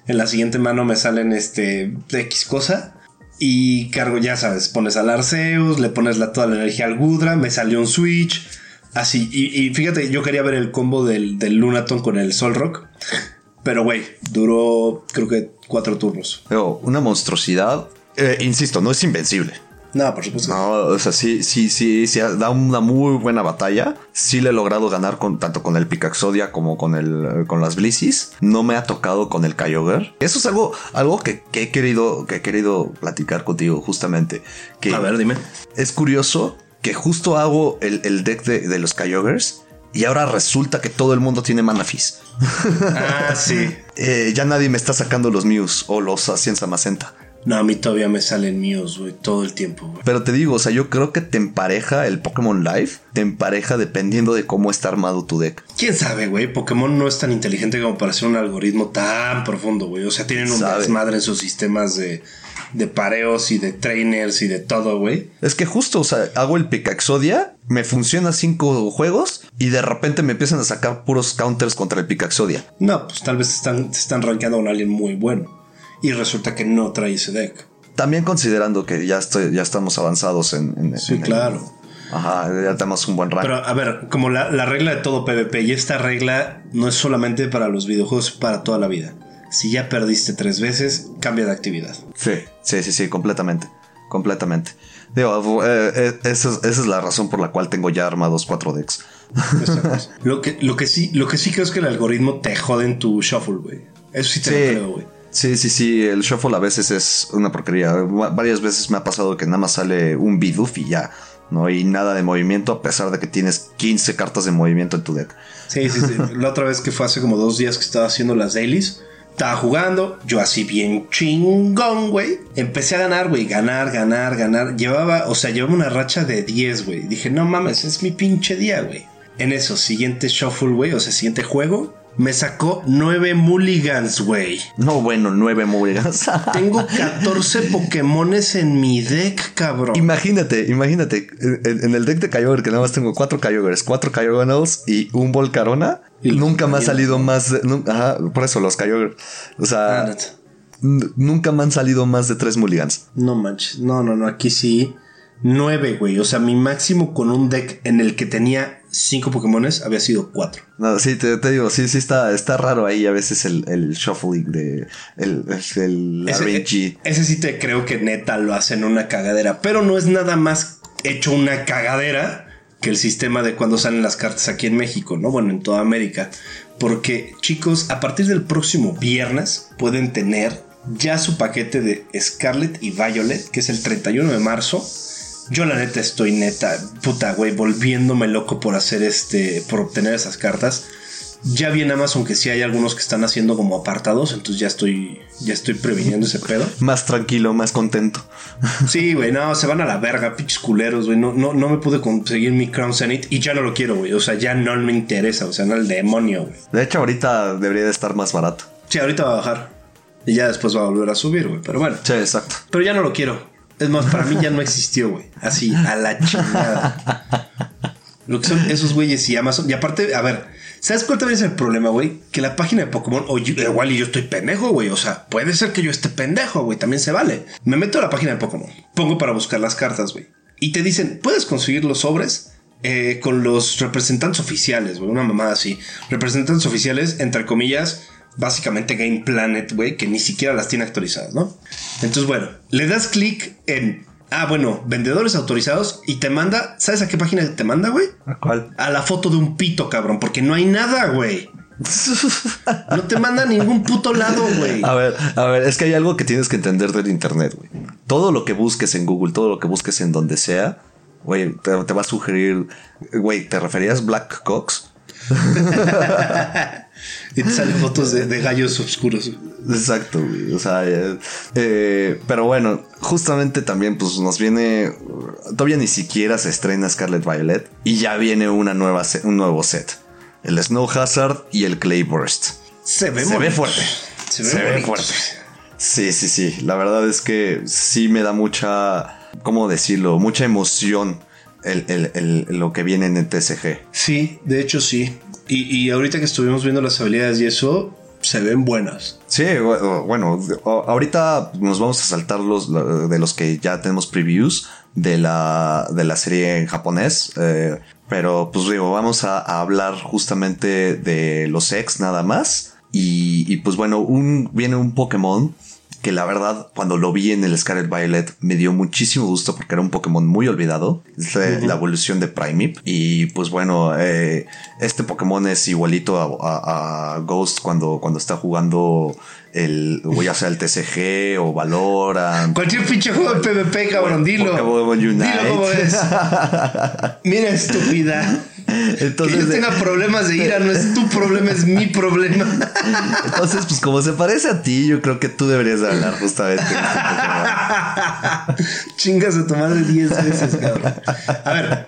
S1: En la siguiente mano me salen este X cosa. Y cargo, ya sabes, pones al Arceus, le pones la, toda la energía al Gudra, me salió un Switch. Así, y, fíjate, yo quería ver el combo del, del Lunaton con el Sol Rock. Pero, güey, duró creo que cuatro turnos.
S2: Pero una monstruosidad. Eh, insisto, no es invencible.
S1: No, por supuesto.
S2: No, o sea, sí, sí, sí, sí, da una muy buena batalla. Sí le he logrado ganar con, tanto con el Picaxodia como con el con las Blissis. No me ha tocado con el Kyogre. Eso es algo, algo que, he querido, que he querido platicar contigo, justamente. Que
S1: A ver, dime.
S2: Es curioso que justo hago el, deck de, los Kyogres y ahora resulta que todo el mundo tiene Manafis.
S1: Ah, [laughs] sí.
S2: Eh, ya nadie me está sacando los Mews o los Asienza Macenta.
S1: No, a mí todavía me salen míos, güey, todo el tiempo, güey.
S2: Pero te digo, o sea, yo creo que te empareja el Pokémon Live, te empareja dependiendo de cómo está armado tu deck.
S1: ¿Quién sabe, güey? Pokémon no es tan inteligente como para hacer un algoritmo tan profundo, güey. O sea, tienen un desmadre en sus sistemas de, de pareos y de trainers y de todo, güey.
S2: Es que justo, o sea, hago el Picaxodia, me funciona cinco juegos y de repente me empiezan a sacar puros counters contra el Picaxodia.
S1: No, pues tal vez están, están rankeando a un alien muy bueno y resulta que no trae ese deck.
S2: También considerando que ya, estoy, ya estamos avanzados en...
S1: sí, claro.
S2: Ajá, ya tenemos un buen rank.
S1: Pero a ver, como la, regla de todo PvP, y esta regla no es solamente para los videojuegos, para toda la vida. Si ya perdiste tres veces, cambia de actividad.
S2: Sí, sí, sí, sí, completamente. Completamente. Digo, eh, eh, esa, es, la razón por la cual tengo ya armados cuatro decks. [laughs]
S1: lo, que, lo, que sí, lo que sí creo es que el algoritmo te jode en tu shuffle, güey. Eso sí te lo creo, güey.
S2: Sí, sí, sí, el shuffle a veces es una porquería. Varias veces me ha pasado que nada más sale un bidoof y ya, ¿no? Y nada de movimiento a pesar de que tienes 15 cartas de movimiento en tu deck.
S1: Sí, sí, sí. [laughs] La otra vez que fue hace como dos días que estaba haciendo las dailies, estaba jugando, yo así bien chingón, güey. Empecé a ganar, güey, ganar, ganar, ganar. Llevaba, o sea, llevaba una racha de 10, güey. Dije, no mames, es mi pinche día, güey. En eso, siguiente shuffle, güey, o sea, siguiente juego, me sacó nueve mulligans, güey.
S2: No, bueno, nueve mulligans. [laughs]
S1: Tengo 14 Pokémones en mi deck, cabrón.
S2: Imagínate, imagínate. En, el deck de Kyogre, que nada más tengo cuatro Kyogres, cuatro Kyogres y un Volcarona. Y nunca me ha salido más. ajá, por eso los Kyogre. O sea. Nunca me han salido más de tres mulligans.
S1: No manches. No, no, no. Aquí sí. Nueve, güey. O sea, mi máximo con un deck en el que tenía cinco Pokémones había sido cuatro.
S2: No, sí, te, digo, sí, sí está, está raro ahí a veces el, el shuffling de el, el
S1: ese, Ese sí te creo que neta lo hacen una cagadera, pero no es nada más hecho una cagadera que el sistema de cuando salen las cartas aquí en México, ¿no? Bueno, en toda América. Porque, chicos, a partir del próximo viernes pueden tener ya su paquete de Scarlet y Violet, que es el 31 de marzo yo la neta estoy neta, puta, güey, volviéndome loco por hacer este, por obtener esas cartas. Ya vi en Amazon que sí hay algunos que están haciendo como apartados, entonces ya estoy, ya estoy previniendo ese pedo.
S2: Más tranquilo, más contento.
S1: Sí, güey, no, se van a la verga, pinches culeros, güey. No, no, no me pude conseguir mi Crown Zenith y ya no lo quiero, güey. O sea, ya no me interesa, o sea, no el demonio, güey.
S2: De hecho, ahorita debería de estar más barato.
S1: Sí, ahorita va a bajar. Y ya después va a volver a subir, güey. Pero bueno.
S2: Sí, exacto.
S1: Pero ya no lo quiero. Es más, para mí ya no existió, güey. Así, a la chingada. Lo que son esos güeyes y Amazon. Y aparte, a ver, ¿sabes cuál también es el problema, güey? Que la página de Pokémon, o igual y yo estoy pendejo, güey. O sea, puede ser que yo esté pendejo, güey. También se vale. Me meto a la página de Pokémon, pongo para buscar las cartas, güey. Y te dicen, puedes conseguir los sobres eh, con los representantes oficiales, güey. Una mamada así. Representantes oficiales, entre comillas, básicamente Game Planet, güey, que ni siquiera las tiene actualizadas, ¿no? Entonces, bueno, le das clic en, ah, bueno, vendedores autorizados y te manda, ¿sabes a qué página te manda, güey?
S2: ¿A cuál?
S1: A la foto de un pito, cabrón, porque no hay nada, güey. No te manda a ningún puto lado, güey.
S2: A ver, a ver, es que hay algo que tienes que entender del internet, güey. Todo lo que busques en Google, todo lo que busques en donde sea, güey, te, te va a sugerir, güey, ¿te referías Black Cox? [laughs]
S1: y te salen fotos de, de gallos oscuros.
S2: Exacto, güey. O sea, eh, eh, pero bueno, justamente también pues nos viene, todavía ni siquiera se estrena Scarlet Violet y ya viene una nueva un nuevo set. El Snow Hazard y el Clay Burst.
S1: Se ve,
S2: Se ve fuerte.
S1: Se ve,
S2: Se ve fuerte. Sí, sí, sí. La verdad es que sí me da mucha, ¿cómo decirlo? Mucha emoción el, el- el- lo que viene en el TSG.
S1: Sí, de hecho sí. Y, y ahorita que estuvimos viendo las habilidades y eso, se ven buenas.
S2: Sí, bu- bueno, ahorita nos vamos a saltar los de los que ya tenemos previews de la, de la serie en japonés. eh, pero pues digo, vamos a, a hablar justamente de los ex nada más. Y, y, pues bueno, un, viene un Pokémon que la verdad cuando lo vi en el Scarlet Violet me dio muchísimo gusto porque era un Pokémon muy olvidado. Es la, la evolución de Primeape. Y pues bueno, eh, este Pokémon es igualito a, a- a Ghost cuando, cuando está jugando el, o ya sea el TCG o Valorant.
S1: Cualquier pinche juego de PvP, cabrón, dilo.
S2: Pokémon Unite.
S1: Dilo como es. [laughs] Mira, estúpida.
S2: Entonces,
S1: que yo tenga problemas de ira no es tu problema, es mi problema. [laughs]
S2: entonces, pues como se parece a ti, yo creo que tú deberías de hablar justamente. de [laughs] este.
S1: Chingas a tu madre 10 veces, cabrón. A ver,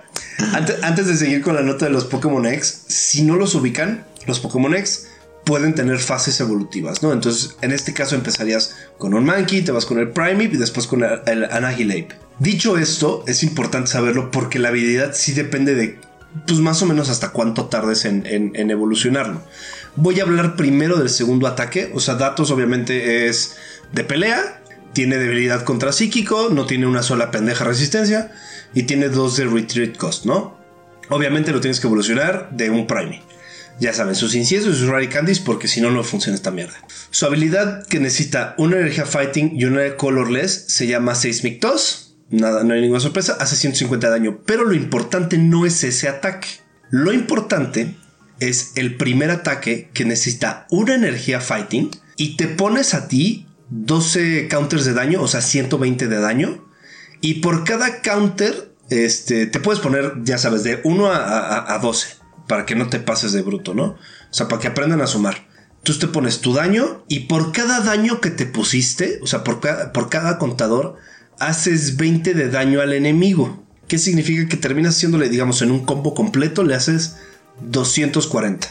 S1: antes, antes de seguir con la nota de los Pokémon X, si no los ubican, los Pokémon X pueden tener fases evolutivas, ¿no? Entonces, en este caso empezarías con un Mankey, te vas con el Primeape y después con el, el. Dicho esto, es importante saberlo porque la habilidad sí depende de, pues más o menos hasta cuánto tardes en, en- en evolucionarlo. Voy a hablar primero del segundo ataque, o sea, datos obviamente es de pelea, tiene debilidad contra psíquico, no tiene una sola pendeja resistencia y tiene dos de retreat cost, ¿no? Obviamente lo tienes que evolucionar de un Prime. Ya saben, sus inciensos y sus Rare Candies, porque si no, no funciona esta mierda. Su habilidad que necesita una energía fighting y una colorless se llama Seismic Toss. Nada, no hay ninguna sorpresa, hace 150 de daño. Pero lo importante no es ese ataque. Lo importante es el primer ataque que necesita una energía fighting y te pones a ti 12 counters de daño, o sea, 120 de daño. Y por cada counter, este, te puedes poner, ya sabes, de 1 a, a- a 12, para que no te pases de bruto, ¿no? O sea, para que aprendan a sumar. Tú te pones tu daño y por cada daño que te pusiste, o sea, por por cada contador, haces 20 de daño al enemigo. ¿Qué significa que terminas haciéndole, digamos, en un combo completo, le haces 240.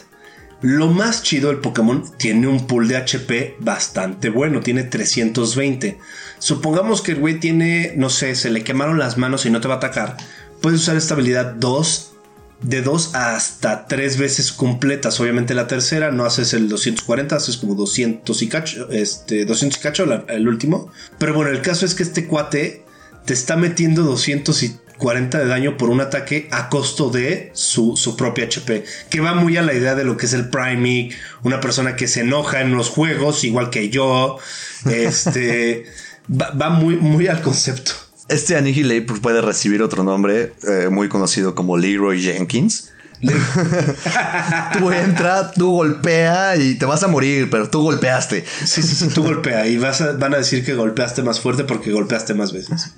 S1: Lo más chido del Pokémon tiene un pool de HP bastante bueno, tiene 320. Supongamos que el güey tiene, no sé, se le quemaron las manos y no te va a atacar. Puedes usar esta habilidad 2, de 2 hasta 3 veces completas. Obviamente la tercera no haces el 240, haces como 200 y cacho, este, 200 y cacho el último. Pero bueno, el caso es que este cuate te está metiendo 240 de daño por un ataque a costo de su, su propia HP. Que va muy a la idea de lo que es el Priming, una persona que se enoja en los juegos, igual que yo. Este [laughs] va, va muy, muy al concepto.
S2: Este Annihilate pues, puede recibir otro nombre eh, muy conocido como Leroy Jenkins. [laughs] Tú entra, tú golpea y te vas a morir, pero tú golpeaste.
S1: Sí, sí, sí, tú golpea y vas a- van a decir que golpeaste más fuerte porque golpeaste más veces.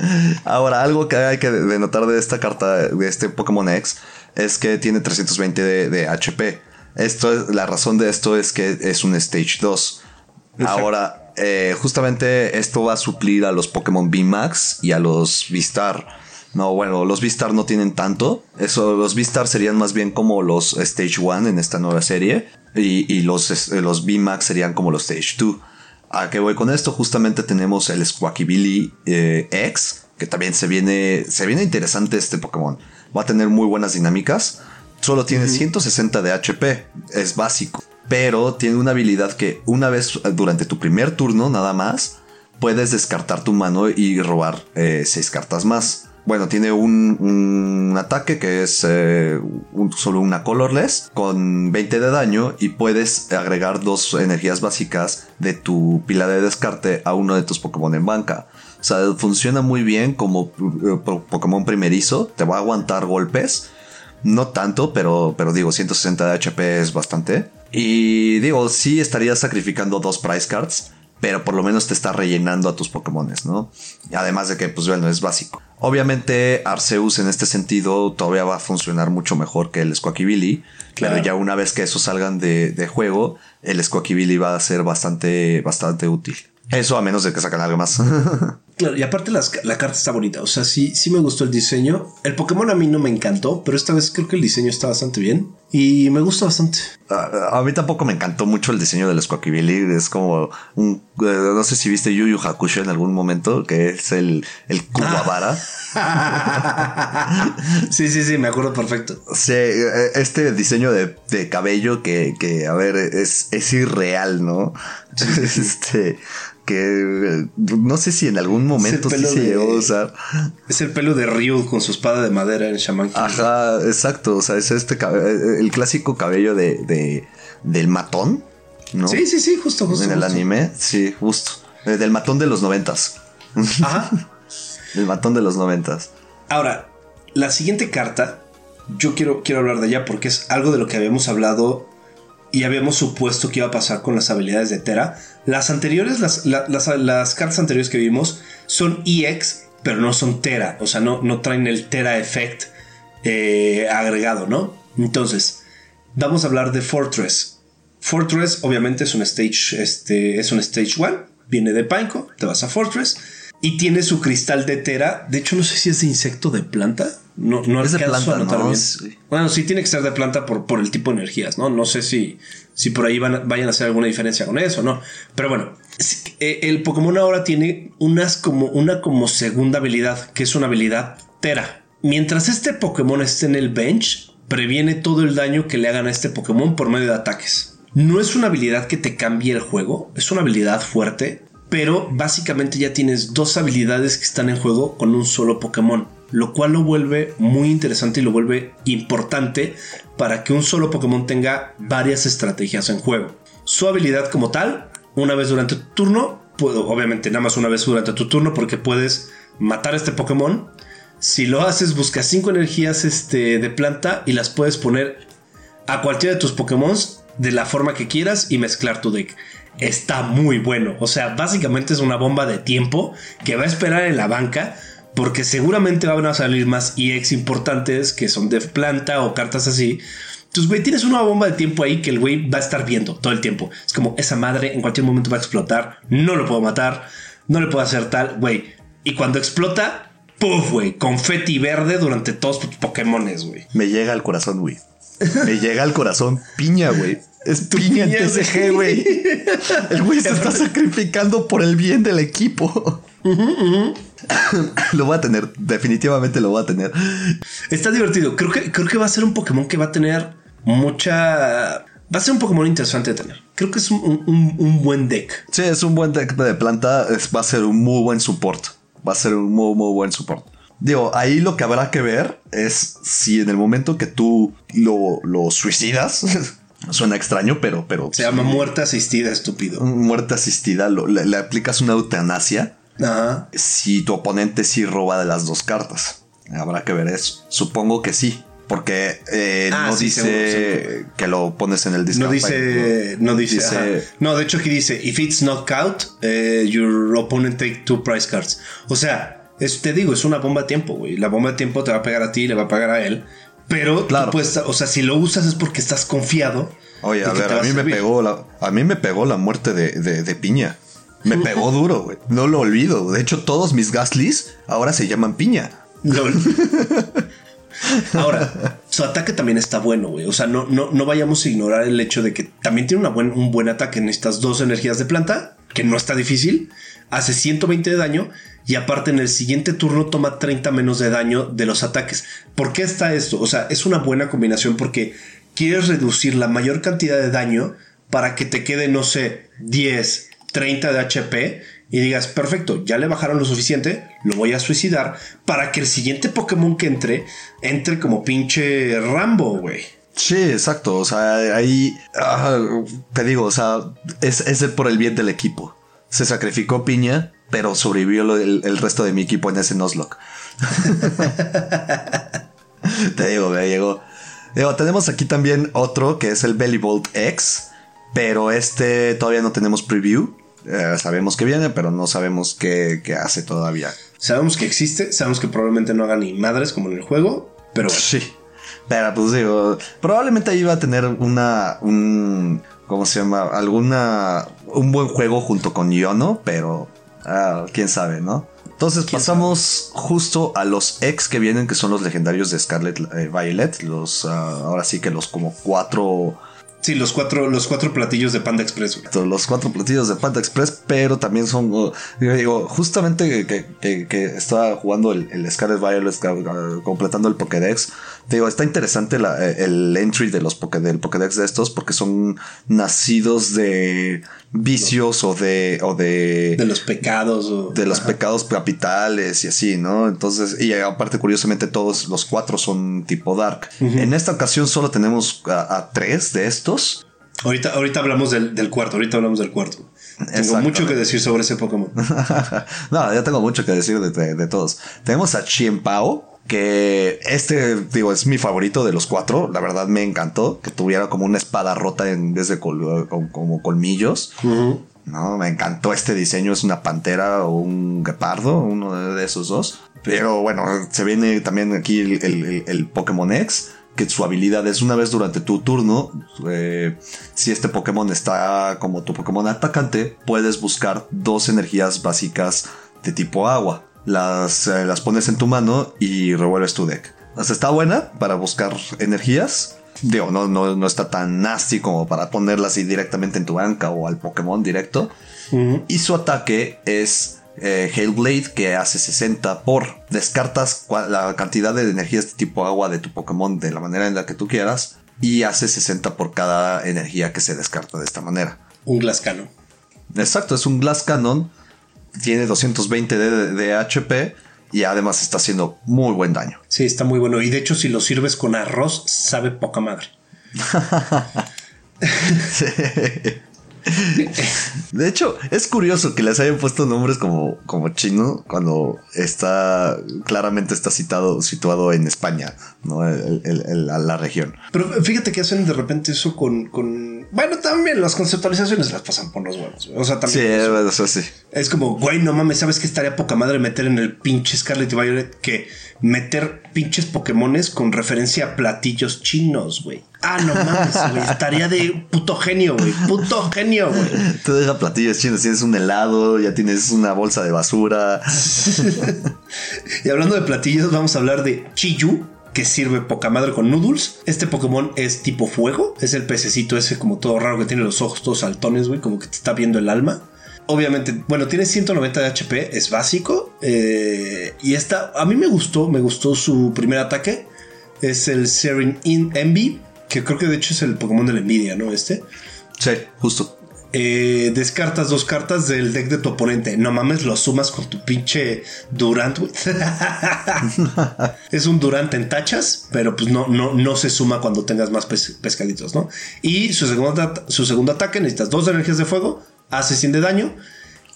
S2: Ahora, algo que hay que denotar de esta carta, de este Pokémon X, es que tiene 320 de, de HP. Esto es, la razón de esto es que es un Stage 2. Ahora, eh, justamente esto va a suplir a los Pokémon VMAX y a los V-Star. No, bueno, los V-Star no tienen tanto. Eso, los V-Star serían más bien como los Stage 1 en esta nueva serie. Y, y los, es- los VMAX serían como los Stage 2. ¿A qué voy con esto? Justamente tenemos el Squawky eh, X, que también se viene, se viene interesante este Pokémon. Va a tener muy buenas dinámicas. Solo tiene 160 de HP, es básico. Pero tiene una habilidad que una vez eh, durante tu primer turno nada más, puedes descartar tu mano y robar 6 cartas más. Bueno, tiene un, ataque que es eh, solo una colorless con 20 de daño y puedes agregar dos energías básicas de tu pila de descarte a uno de tus Pokémon en banca. O sea, funciona muy bien como eh, po- Pokémon primerizo, te va a aguantar golpes. No tanto, pero, pero digo, 160 de HP es bastante. Y digo, sí estaría sacrificando dos price cards, pero por lo menos te está rellenando a tus Pokémones, ¿no? Además de que, pues bueno, es básico. Obviamente, Arceus en este sentido todavía va a funcionar mucho mejor que el Squawky Claro. Pero ya una vez que esos salgan de, de juego, el Squawky va a ser bastante, bastante útil. Eso a menos de que sacan algo más. [laughs]
S1: Claro, y aparte la carta está bonita. O sea, sí, sí me gustó el diseño. El Pokémon a mí no me encantó, pero esta vez creo que el diseño está bastante bien. Y me gusta bastante.
S2: A, mí tampoco me encantó mucho el diseño del Squawky Es como un... Eh, no sé si viste Yu Yu Hakusho en algún momento, que es el, el Kuwabara. [laughs]
S1: sí, sí, sí, me acuerdo perfecto.
S2: Sí, eh, este diseño de, cabello que, que, a ver, es, es irreal, ¿no? [laughs] este que no sé si en algún momento sí se llegó a usar.
S1: Es el pelo de Ryu con su espada de madera en Shaman King.
S2: Ajá, exacto. O sea, es este el clásico cabello de, del matón, ¿no?
S1: Sí, sí, sí, justo, justo.
S2: En el anime, sí, justo. Eh, del matón de los noventas. Ajá. [laughs] el matón de los noventas.
S1: Ahora, la siguiente carta, yo quiero, quiero hablar de ella porque es algo de lo que habíamos hablado y habíamos supuesto que iba a pasar con las habilidades de Tera. Las anteriores, las, las, cartas anteriores que vimos son EX, pero no son Tera. O sea, no, no traen el Tera Effect eh, agregado, ¿no? Entonces, vamos a hablar de Fortress. Fortress, obviamente, es un stage, este, es un stage 1. Viene de Pineco, te vas a Fortress. Y tiene su cristal de Tera. De hecho, no sé si es de insecto de planta. No, no es de planta, no, Bueno, sí tiene que ser de planta por, por el tipo de energías, ¿no? No sé si, si por ahí van, vayan a hacer alguna diferencia con eso, ¿no? Pero bueno, eh, el Pokémon ahora tiene unas como, una como segunda habilidad, que es una habilidad Tera. Mientras este Pokémon esté en el bench, previene todo el daño que le hagan a este Pokémon por medio de ataques. No es una habilidad que te cambie el juego, es una habilidad fuerte, pero básicamente ya tienes dos habilidades que están en juego con un solo Pokémon lo cual lo vuelve muy interesante y lo vuelve importante para que un solo Pokémon tenga varias estrategias en juego. Su habilidad como tal, una vez durante tu turno, obviamente nada más una vez durante tu turno porque puedes matar a este Pokémon. Si lo haces, buscas 5 energías este, de planta y las puedes poner a cualquiera de tus Pokémon de la forma que quieras y mezclar tu deck. Está muy bueno. O sea, básicamente es una bomba de tiempo que va a esperar en la banca porque seguramente van a salir más EX importantes que son de planta o cartas así. Entonces, güey, tienes una bomba de tiempo ahí que el güey va a estar viendo todo el tiempo. Es como esa madre en cualquier momento va a explotar. No lo puedo matar. No le puedo hacer tal, güey. Y cuando explota, puff, güey. Confeti verde durante todos tus Pokémones, güey.
S2: Me llega al corazón, güey. Me llega al corazón piña, güey. Es piña, en TCG, güey. El güey se [laughs] está sacrificando por el bien del equipo. [coughs] lo voy a tener, definitivamente lo voy a tener.
S1: Está divertido. Creo que, creo que va a ser un Pokémon que va a tener mucha. Va a ser un Pokémon interesante de tener. Creo que es un, buen deck.
S2: Sí, es un buen deck de planta. va a ser un muy buen support. Va a ser un muy, muy buen support. Digo, ahí lo que habrá que ver es si en el momento que tú lo, lo suicidas, [laughs] suena extraño, pero, pero.
S1: Se llama muerte asistida, estúpido.
S2: Muerte asistida, le, aplicas una eutanasia si tu oponente sí roba de las dos cartas. Habrá que ver eso. Supongo que sí. Porque eh, ah, no dice que lo pones en el
S1: discount. No dice. No dice. no, de hecho aquí dice: If it's knockout, eh, your opponent take two price cards. O sea, te digo, es una bomba de tiempo, güey. La bomba de tiempo te va a pegar a ti y le va a pegar a él. Pero claro. o sea, si lo usas es porque estás confiado.
S2: Oye, a ver, a mí me pegó la, a mí me pegó la muerte de, de Piña. Me pegó duro, güey. No lo olvido. De hecho, todos mis Gastlys ahora se llaman piña. [laughs]
S1: Ahora, su ataque también está bueno, güey. O sea, no, no, no vayamos a ignorar el hecho de que también tiene una buen, un buen ataque en estas dos energías de planta, que no está difícil. Hace 120 de daño y aparte en el siguiente turno toma 30 menos de daño de los ataques. ¿Por qué está esto? O sea, es una buena combinación porque quieres reducir la mayor cantidad de daño para que te quede, no sé, 10, 30 de HP y digas, perfecto, ya le bajaron lo suficiente, lo voy a suicidar para que el siguiente Pokémon que entre, entre como pinche Rambo, güey.
S2: Sí, exacto. O sea, ahí ah, te digo, o sea, es, es, por el bien del equipo. Se sacrificó Piña, pero sobrevivió el, resto de mi equipo en ese Nuzlocke. [laughs] te digo, me llegó. Digo, tenemos aquí también otro que es el Bellybolt X, pero este todavía no tenemos preview. Eh, sabemos que viene, pero no sabemos qué, qué hace todavía.
S1: Sabemos que existe, sabemos que probablemente no haga ni madres como en el juego, pero bueno.
S2: Sí. Pero pues digo, probablemente ahí va a tener una, un, ¿cómo se llama? Alguna, un buen juego junto con Yono, pero ah, quién sabe, ¿no? Entonces pasamos justo a los ex que vienen, que son los legendarios de Scarlet eh, Violet, los, ah, ahora sí que los como cuatro
S1: Sí, los cuatro, los cuatro platillos de Panda Express.
S2: Los cuatro platillos de Panda Express, pero también son. uh, digo, justamente que, que- que estaba jugando el, el Scarlet Violet, uh, completando el Pokédex. Te Digo, está interesante la- eh, el entry de los Poké- del Pokédex de estos, porque son nacidos de vicios o de. o de.
S1: De los pecados. O,
S2: de los
S1: Ajá.
S2: pecados capitales y así, ¿no? Entonces, y aparte, curiosamente, todos los cuatro son tipo Dark. En esta ocasión solo tenemos a, a tres de estos.
S1: Ahorita, ahorita hablamos del, del cuarto, ahorita hablamos del cuarto. Tengo mucho que decir sobre ese Pokémon. [laughs]
S2: no, ya tengo mucho que decir de, de- de todos. Tenemos a Chien Pao, que este, digo, es mi favorito de los cuatro. La verdad me encantó que tuviera como una espada rota en vez de col- como colmillos. No, me encantó este diseño. Es una pantera o un guepardo, uno de, esos dos. Pero bueno, se viene también aquí el- el Pokémon X. Que su habilidad es una vez durante tu turno. eh, si este Pokémon está como tu Pokémon atacante, puedes buscar dos energías básicas de tipo agua. Las, eh, las pones en tu mano y revuelves tu deck. O sea, está buena para buscar energías. Digo, no, no, no está tan nasty como para ponerla así directamente en tu banca o al Pokémon directo. Y su ataque es eh, Hailblade que hace 60 por. Descartas la cantidad de energías de tipo agua de tu Pokémon de la manera en la que tú quieras. Y hace 60 por cada energía que se descarta de esta manera.
S1: Un Glascano.
S2: Exacto, es un Glass Cannon. Tiene 220 de, de HP. Y además está haciendo muy buen daño.
S1: Sí, está muy bueno. Y de hecho, si lo sirves con arroz, sabe poca madre. [laughs]
S2: De hecho, es curioso que les hayan puesto nombres como, como chino cuando está claramente está citado, situado en España, ¿no? El- el- el- la, la región.
S1: Pero fíjate que hacen de repente eso con, con... Bueno, también las conceptualizaciones las pasan por los huevos. güey. O sea,
S2: Sí,
S1: también...
S2: o sea, sí.
S1: Es como, güey, no mames, ¿sabes que estaría poca madre meter en el pinche Scarlet y Violet que meter pinches Pokémones con referencia a platillos chinos, güey? Ah, no mames, güey, estaría de puto genio, güey, puto genio, güey.
S2: Te deja platillos chinos, tienes un helado, ya tienes una bolsa de basura. [laughs]
S1: Y hablando de platillos, vamos a hablar de Chiyu, que sirve poca madre con noodles. Este Pokémon es tipo fuego, es el pececito ese como todo raro que tiene los ojos todos saltones, güey, como que te está viendo el alma. Obviamente, bueno, tiene 190 de HP, es básico. eh, y esta, a mí me gustó, me gustó su primer ataque. Es el Serin In Envy, que creo que de hecho es el Pokémon de la envidia, ¿no? Este.
S2: Sí, justo.
S1: Eh, descartas dos cartas del deck de tu oponente. No mames, lo sumas con tu pinche Durant, [laughs] es un Durant en tachas, pero pues no, no, no se suma cuando tengas más pes- pescaditos, ¿no? Y su segundo, at- su segundo ataque, necesitas dos energías de fuego, hace 100 de daño.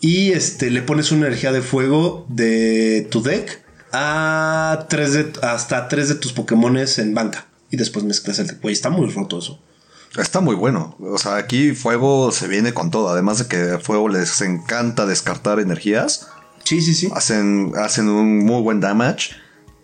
S1: Y este, le pones una energía de fuego de tu deck a tres de, hasta tres de tus Pokémones en banca. Y después mezclas el deck. Güey, está muy roto eso.
S2: Está muy bueno. O sea, aquí Fuego se viene con todo. Además de que a Fuego les encanta descartar energías.
S1: Sí, sí, sí.
S2: Hacen, hacen un muy buen damage.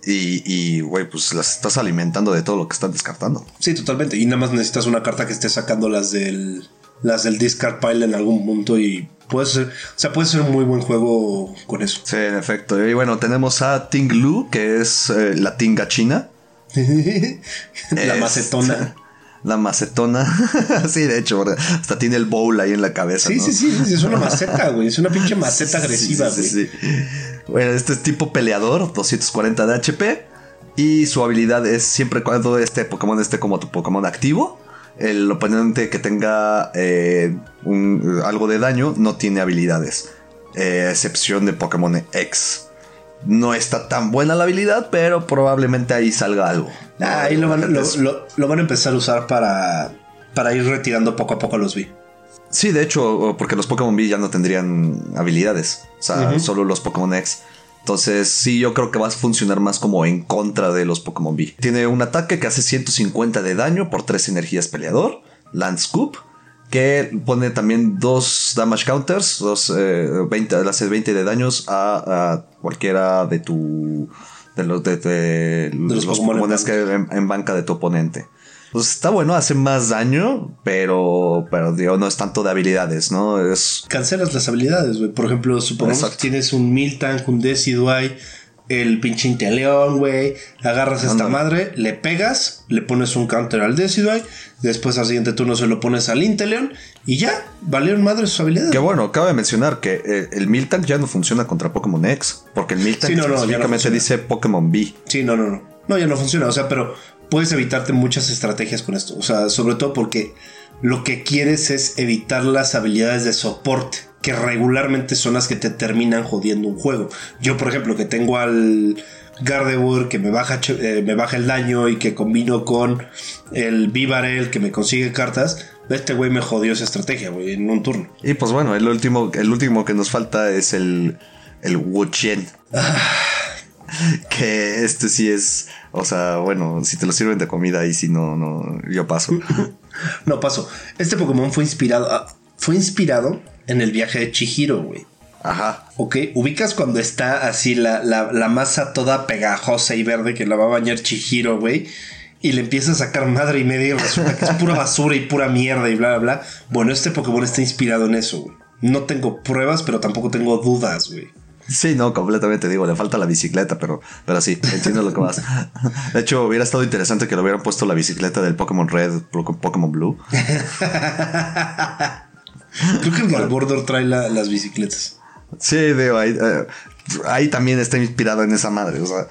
S2: Y, y, güey, pues las estás alimentando de todo lo que están descartando.
S1: Sí, totalmente. Y nada más necesitas una carta que esté sacando las del las del discard pile en algún punto y puede ser, o sea, puede ser un muy buen juego con eso.
S2: Sí, en efecto. Y bueno, tenemos a Ting Lu, que es eh, la tinga china. [laughs]
S1: la
S2: Es-
S1: macetona. [laughs]
S2: La macetona. [laughs] sí, de hecho, hasta tiene el bowl ahí en la cabeza.
S1: Sí,
S2: ¿no?
S1: sí, sí, sí, es una maceta, güey. Es una pinche maceta agresiva,
S2: sí,
S1: güey.
S2: sí, sí. Bueno, este es tipo peleador, 240 de HP. Y su habilidad es siempre cuando este Pokémon esté como tu Pokémon activo. El oponente que tenga eh, un- algo de daño no tiene habilidades. eh, excepción de Pokémon X. No está tan buena la habilidad, pero probablemente ahí salga algo.
S1: Ah, ahí lo van, lo,
S2: Es-
S1: lo- lo van a empezar a usar para, para ir retirando poco a poco a los B.
S2: Sí, de hecho, porque los Pokémon B ya no tendrían habilidades. O sea, solo los Pokémon X. Entonces, sí, yo creo que va a funcionar más como en contra de los Pokémon B. Tiene un ataque que hace 150 de daño por 3 energías peleador. Lance Scoop. Que pone también dos damage counters, dos, eh, 20, hace 20 de daños a, a cualquiera de tu de los de, de los,
S1: los Pokémon
S2: que en, en banca de tu oponente. Pues está bueno, hace más daño, pero, pero digo, no es tanto de habilidades, ¿no? Es
S1: Cancelas las habilidades, güey. Por ejemplo, supongamos que tienes un Miltank, un Decidueye, el pinche Inteleon, güey. Agarras esta
S2: Ándale.
S1: madre, le pegas, le pones un counter al Decidueye. Después al siguiente turno se lo pones al Inteleon. Y ya, valieron madre sus habilidades.
S2: Que bueno, cabe mencionar que eh, el Miltank ya no funciona contra Pokémon X, porque el Miltank
S1: Sí, no, no
S2: dice Pokémon B.
S1: Sí, no, no, no. No, ya no funciona. O sea, pero puedes evitarte muchas estrategias con esto. O sea, sobre todo porque lo que quieres es evitar las habilidades de soporte, que regularmente son las que te terminan jodiendo un juego. Yo, por ejemplo, que tengo al Gardevoir que me baja, eh, me baja el daño y que combino con el Vivarel que me consigue cartas. Este güey me jodió esa estrategia, güey, en un turno.
S2: Y pues bueno, el último, el último que nos falta es el, el Wuchien. que este sí es, o sea, bueno, si te lo sirven de comida ahí sí no, no, yo paso. [laughs]
S1: No paso. Este Pokémon fue inspirado, ah, fue inspirado en el viaje de Chihiro, güey.
S2: Ajá.
S1: Ok, ubicas cuando está así la, la- la masa toda pegajosa y verde que la va a bañar Chihiro, güey. Y le empieza a sacar madre y media y resulta que es pura basura y pura mierda y bla, bla, bla. Bueno, este Pokémon está inspirado en eso, güey. No tengo pruebas, pero tampoco tengo dudas, güey.
S2: Sí, no, completamente digo, le falta la bicicleta, pero, pero sí, entiendo lo que vas. De hecho, hubiera estado interesante que le hubieran puesto la bicicleta del Pokémon Red, Poké- Pokémon Blue. [laughs]
S1: Creo que el Garbodor trae la- las bicicletas.
S2: Sí, digo, ahí, eh, ahí también está inspirado en esa madre, o sea.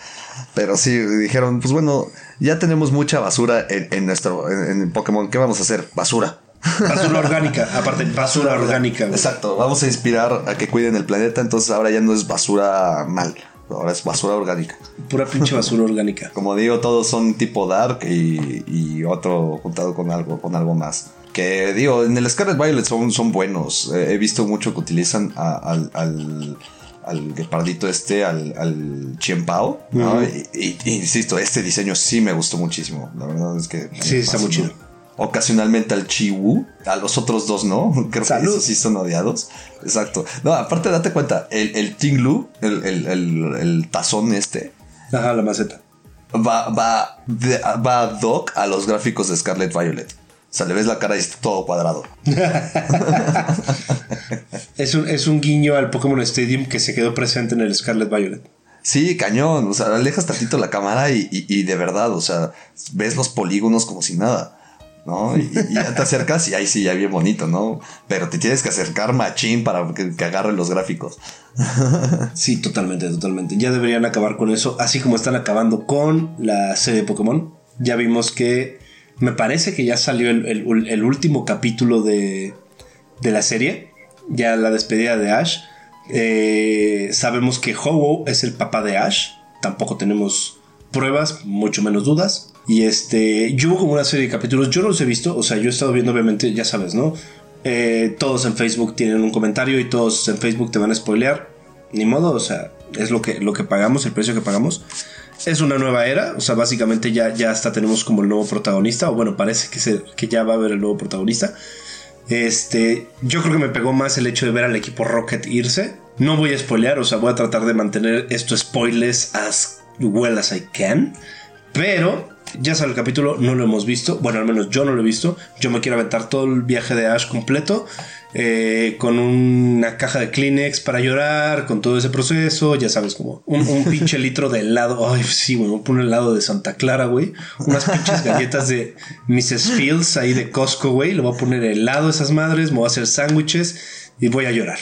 S2: Pero sí, dijeron, pues bueno, ya tenemos mucha basura en, en nuestro en, en Pokémon, ¿qué vamos a hacer? Basura.
S1: Basura orgánica, [laughs] aparte, basura orgánica, güey.
S2: Exacto, vamos a inspirar a que cuiden el planeta, entonces ahora ya no es basura mal, ahora es basura orgánica.
S1: Pura pinche basura [laughs] orgánica.
S2: Como digo, todos son tipo dark y, y otro juntado con algo, con algo más. Que digo, en el Scarlet Violet son, son buenos. Eh, he visto mucho que utilizan a- al, al, al guepardito este, al, al Chiempao. ¿no? y, y- y insisto, este diseño sí me gustó muchísimo. La verdad es que.
S1: Sí, está muy chido.
S2: Ocasionalmente al Chiwu, a los otros dos no. [laughs] Creo
S1: Salud.
S2: que esos sí son odiados. Exacto. No, aparte, date cuenta, el, el Tinglu, el, el, el, el tazón este,
S1: Ajá, la maceta.
S2: va, va, de- va ad hoc a los gráficos de Scarlet Violet. O sea, le ves la cara y está todo cuadrado. [laughs] [laughs]
S1: Es un, es un guiño al Pokémon Stadium que se quedó presente en el Scarlet Violet.
S2: Sí, cañón. O sea, alejas tantito la cámara y, y- y de verdad, o sea, ves los polígonos como si nada. ¿No? Y, ya te acercas y ahí sí, ya bien bonito, ¿no? Pero te tienes que acercar machín para que, que agarre los gráficos. [laughs]
S1: Sí, totalmente, totalmente. Ya deberían acabar con eso, así como están acabando con la serie de Pokémon. Ya vimos que me parece que ya salió el, el- el último capítulo de, de la serie, ya la despedida de Ash. Eh, sabemos que Ho-Oh es el papá de Ash, tampoco tenemos pruebas, mucho menos dudas. Y este, yo hubo como una serie de capítulos, yo no los he visto, o sea, yo he estado viendo obviamente, ya sabes, ¿no? Eh, todos en Facebook tienen un comentario y todos en Facebook te van a spoilear. Ni modo, o sea, es lo que, lo que pagamos, el precio que pagamos. Es una nueva era, o sea, básicamente ya, ya hasta tenemos como el nuevo protagonista, o bueno, parece que, se, que ya va a haber el nuevo protagonista. Este, yo creo que me pegó más el hecho de ver al equipo Rocket irse. No voy a spoilear, o sea, voy a tratar de mantener estos spoilers as well as I can. Pero ya sale el capítulo, no lo hemos visto. Bueno, al menos yo no lo he visto. Yo me quiero aventar todo el viaje de Ash completo. eh, con una caja de Kleenex para llorar, con todo ese proceso, ya sabes, como un, un [laughs] pinche litro de helado. Ay, sí, güey, un helado de Santa Clara, güey. Unas pinches galletas de Mrs. Fields ahí de Costco, güey. Le voy a poner helado a esas madres, me voy a hacer sándwiches y voy a llorar.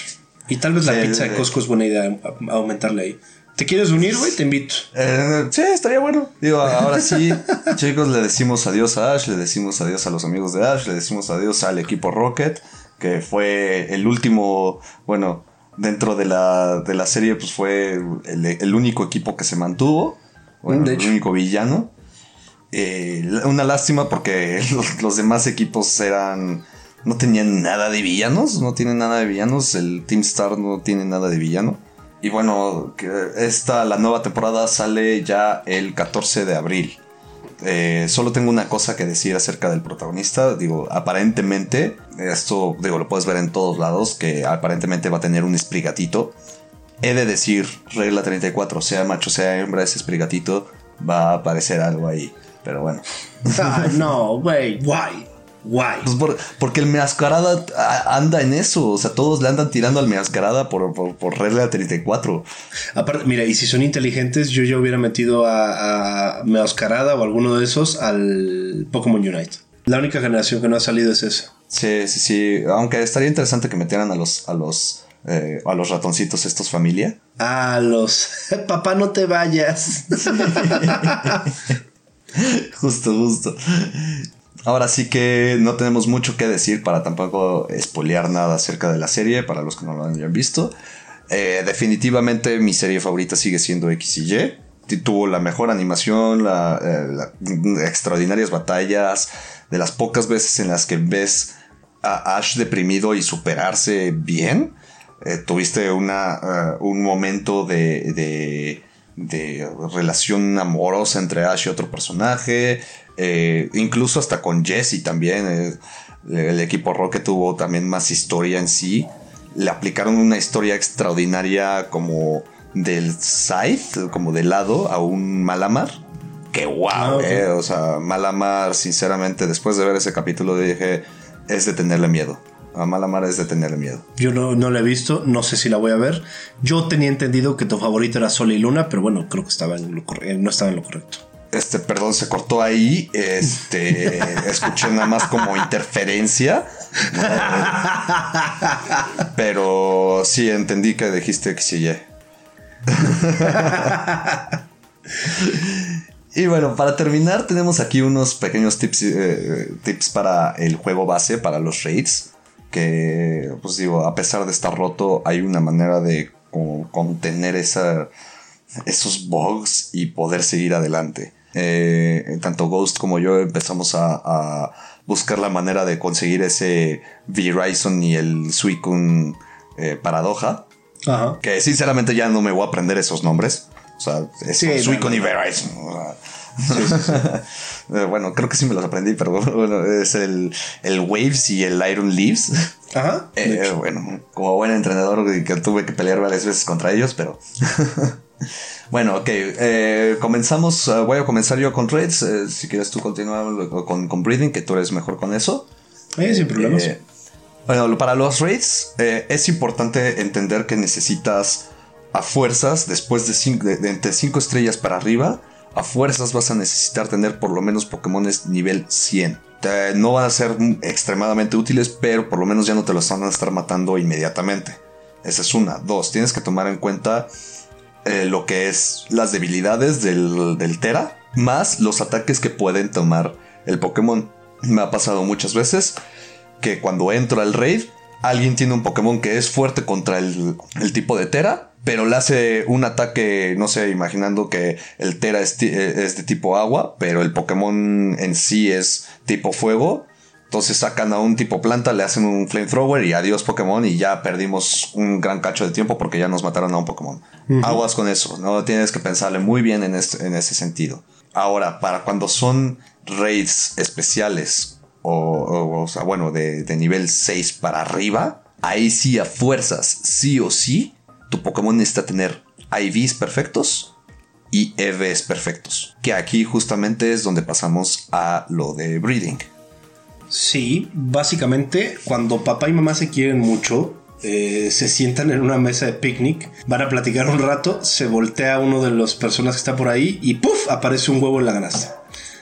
S1: Y tal vez la
S2: Sí,
S1: pizza de Costco es buena idea aumentarle ahí. ¿Te quieres unir, güey? Te invito.
S2: Eh, sí, estaría bueno. Digo, ahora sí, [laughs] chicos, le decimos adiós a Ash, le decimos adiós a los amigos de Ash, le decimos adiós al equipo Rocket, que fue el último, bueno, dentro de la, de la serie, pues fue el, el único equipo que se mantuvo, bueno,
S1: De
S2: el
S1: hecho.
S2: único villano. Eh, una lástima porque [laughs] los, los demás equipos eran... No tenían nada de villanos, no tienen nada de villanos, el Team Star no tiene nada de villano. Y bueno, esta, la nueva temporada sale ya el 14 de abril. eh, solo tengo una cosa que decir acerca del protagonista. Digo, aparentemente, esto digo, lo puedes ver en todos lados, que aparentemente va a tener un esprigatito. He de decir, regla 34, sea macho, sea hembra, ese esprigatito va a aparecer algo ahí. Pero bueno.
S1: Ah, no, güey, guay. Guay.
S2: Pues porque el Meascarada anda en eso. O sea, todos le andan tirando al Meascarada por, por, regla 34.
S1: Aparte, mira, y si son inteligentes, yo ya hubiera metido a, a Meascarada o alguno de esos al Pokémon Unite. La única generación que no ha salido es esa.
S2: Sí, sí, sí. Aunque estaría interesante que metieran a los, a los, eh, a los ratoncitos estos familia.
S1: A los. [laughs] Papá, no te vayas. [laughs]
S2: justo, justo. Ahora sí que no tenemos mucho que decir para tampoco espolear nada acerca de la serie, para los que no lo hayan visto. Eh, definitivamente mi serie favorita sigue siendo X y Y. Tuvo la mejor animación, eh, extraordinarias batallas, de las pocas veces en las que ves a Ash deprimido y superarse bien. Eh, tuviste una, un momento de, de relación amorosa entre Ash y otro personaje. Eh, incluso hasta con Jesse también. Eh, el equipo Rocket tuvo también más historia en sí. Le aplicaron una historia extraordinaria como del side, como del lado, a un Malamar. Que wow, ah, eh. O sea, Malamar, sinceramente, después de ver ese capítulo dije, es de tenerle miedo. A Malamar es de tenerle miedo.
S1: Yo no, no la he visto, no sé si la voy a ver. Yo tenía entendido que tu favorito era Sol y Luna, pero bueno, creo que estaba en lo, no estaba en lo correcto
S2: este, perdón, se cortó ahí. Este, [laughs] escuché nada más como interferencia. Pero sí entendí que dijiste que sí. [laughs] y bueno, para terminar, tenemos aquí unos pequeños tips, eh, tips para el juego base, para los raids. Que, pues digo, a pesar de estar roto, hay una manera de contener esa, esos bugs y poder seguir adelante. Eh, tanto Ghost como yo empezamos a, buscar la manera de conseguir ese V-Ryson y el Suicune eh, paradoja. Que sinceramente ya no me voy a aprender esos nombres. O sea, es Suicune y Verizon. [laughs] Eh, bueno, creo que sí me los aprendí, pero [laughs] bueno, es el, el Waves y el Iron Leaves. [laughs] Ajá. bueno, como buen entrenador que tuve que pelear varias veces contra ellos, pero bueno, ok. Eh, comenzamos. Eh, voy a comenzar yo con raids. Eh, si quieres tú continuar con, con breathing, que tú eres mejor con eso.
S1: sin problemas.
S2: bueno, para los raids es importante entender que necesitas a fuerzas, después de, cinco, de, entre 5 estrellas para arriba, a fuerzas vas a necesitar tener por lo menos Pokémones nivel 100. no van a ser extremadamente útiles, pero por lo menos ya no te los van a estar matando inmediatamente. Esa es una. Dos, tienes que tomar en cuenta eh, lo que es las debilidades del, Tera, más los ataques que pueden tomar el Pokémon. Me ha pasado muchas veces que cuando entro al raid, alguien tiene un Pokémon que es fuerte contra el, tipo de Tera, pero le hace un ataque, no sé, imaginando que el Tera es, es, de tipo agua, pero el Pokémon en sí es tipo fuego. Entonces sacan a un tipo planta, le hacen un flamethrower y adiós Pokémon y ya perdimos un gran cacho de tiempo porque ya nos mataron a un Pokémon. Aguas con eso, no tienes que pensarle muy bien en, en ese sentido. Ahora, para cuando son raids especiales o, o, sea, bueno, de, de nivel 6 para arriba, ahí sí a fuerzas, sí o sí, tu Pokémon necesita tener IVs perfectos y EVs perfectos. Que aquí justamente es donde pasamos a lo de breeding.
S1: Sí, básicamente cuando papá y mamá se quieren mucho, eh, se sientan en una mesa de picnic, van a platicar un rato, se voltea uno de las personas que está por ahí y ¡puf! aparece un huevo en la canasta.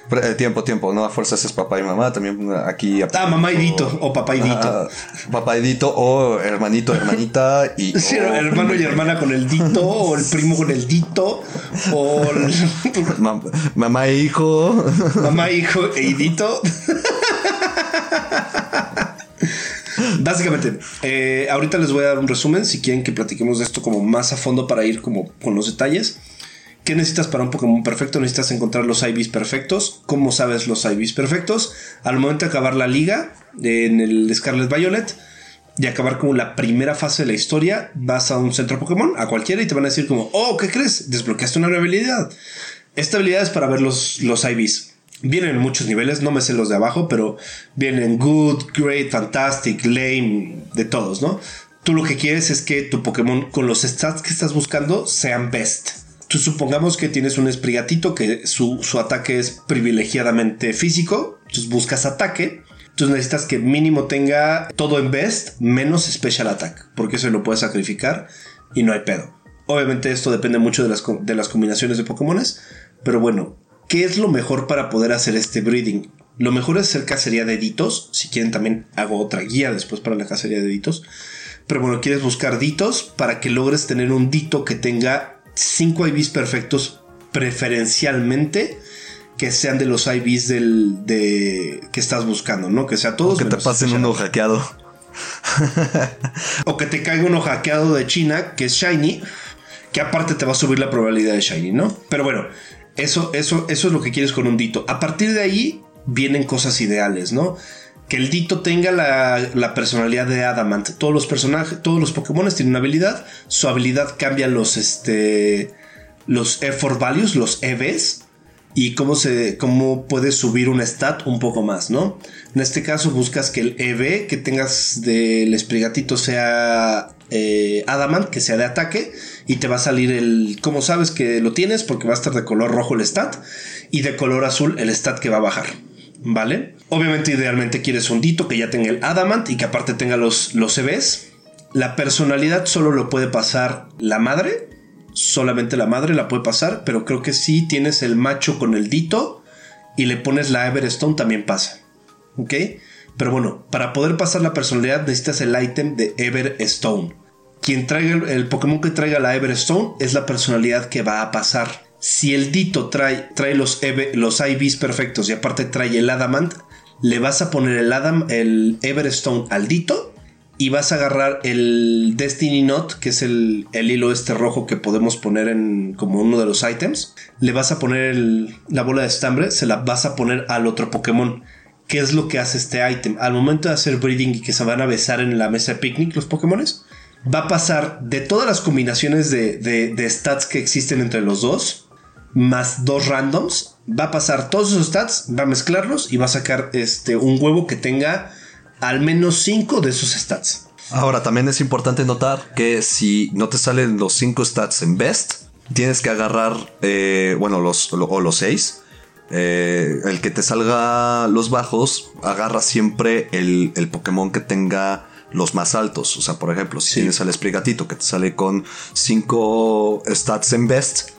S2: Eh, tiempo, tiempo, no a fuerzas es papá y mamá, también aquí.
S1: Ah, mamá y Dito, o papá y Dito.
S2: papá y Dito, o hermanito, hermanita, y. [laughs]
S1: Sí, hermano y hermana con el Dito, o el primo con el Dito, o. [laughs]
S2: mamá e hijo.
S1: Mamá, hijo e Dito. [laughs] Básicamente, eh, ahorita les voy a dar un resumen si quieren que platiquemos de esto como más a fondo para ir como con los detalles. ¿Qué necesitas para un Pokémon perfecto? Necesitas encontrar los IVs perfectos. ¿Cómo sabes los IVs perfectos? Al momento de acabar la liga en el Scarlet Violet y acabar como la primera fase de la historia, vas a un centro Pokémon, a cualquiera, y te van a decir como, oh, ¿qué crees? Desbloqueaste una nueva habilidad. Esta habilidad es para ver los, los IVs. Vienen en muchos niveles, no me sé los de abajo, pero vienen good, great, fantastic, lame, de todos, ¿no? Tú lo que quieres es que tu Pokémon con los stats que estás buscando sean best. Tú supongamos que tienes un Sprigatito que su, su ataque es privilegiadamente físico, entonces buscas ataque, entonces necesitas que mínimo tenga todo en best menos special attack, porque eso lo puedes sacrificar y no hay pedo. Obviamente esto depende mucho de las, de las combinaciones de Pokémones, pero bueno, ¿qué es lo mejor para poder hacer este breeding? Lo mejor es hacer cacería de ditos. Si quieren también hago otra guía después para la cacería de ditos. Pero bueno, quieres buscar ditos para que logres tener un dito que tenga 5 IVs perfectos preferencialmente que sean de los IVs del, de, que estás buscando, ¿no? Que sea todos.
S2: O que te pasen uno hackeado.
S1: o que te caiga uno hackeado de China que es Shiny que aparte te va a subir la probabilidad de Shiny, ¿no? Pero bueno, eso, eso, eso es lo que quieres con un Dito. A partir de ahí vienen cosas ideales, ¿no? Que el Dito tenga la, personalidad de Adamant. Todos los personajes, todos los Pokémon tienen una habilidad. Su habilidad cambia los, este, los effort values, los EVs. Y cómo, se, cómo puedes subir un stat un poco más, ¿no? En este caso buscas que el EV que tengas del Esprigatito sea eh, Adamant, que sea de ataque, y te va a salir el. ¿Cómo sabes que lo tienes? Porque va a estar de color rojo el stat y de color azul el stat que va a bajar. ¿Vale? Obviamente, idealmente quieres un dito que ya tenga el Adamant y que aparte tenga los, los CVs. La personalidad solo lo puede pasar la madre. Solamente la madre la puede pasar, pero creo que si tienes el macho con el dito y le pones la Everstone también pasa. ¿Ok? Pero bueno, para poder pasar la personalidad necesitas el ítem de Everstone quien traiga el, Pokémon que traiga la Everstone es la personalidad que va a pasar. Si el Dito trae, los, los IVs perfectos y aparte trae el Adamant, le vas a poner el, Adam, el Everstone al Dito y vas a agarrar el Destiny Knot, que es el, hilo este rojo que podemos poner en como uno de los items. Le vas a poner la bola de estambre, se la vas a poner al otro Pokémon. ¿Qué es lo que hace este item? Al momento de hacer breeding y que se van a besar en la mesa de picnic los Pokémones, va a pasar de todas las combinaciones de, stats que existen entre los dos, más dos randoms, va a pasar todos esos stats, va a mezclarlos y va a sacar este, un huevo que tenga al menos cinco de esos stats.
S2: Ahora, también es importante notar que si no te salen los cinco stats en best, tienes que agarrar, eh, bueno, los, o los seis. Eh, el que te salga los bajos, agarra siempre el, el Pokémon que tenga los más altos. O sea, por ejemplo, si tienes al Esprigatito que te sale con 5 stats en best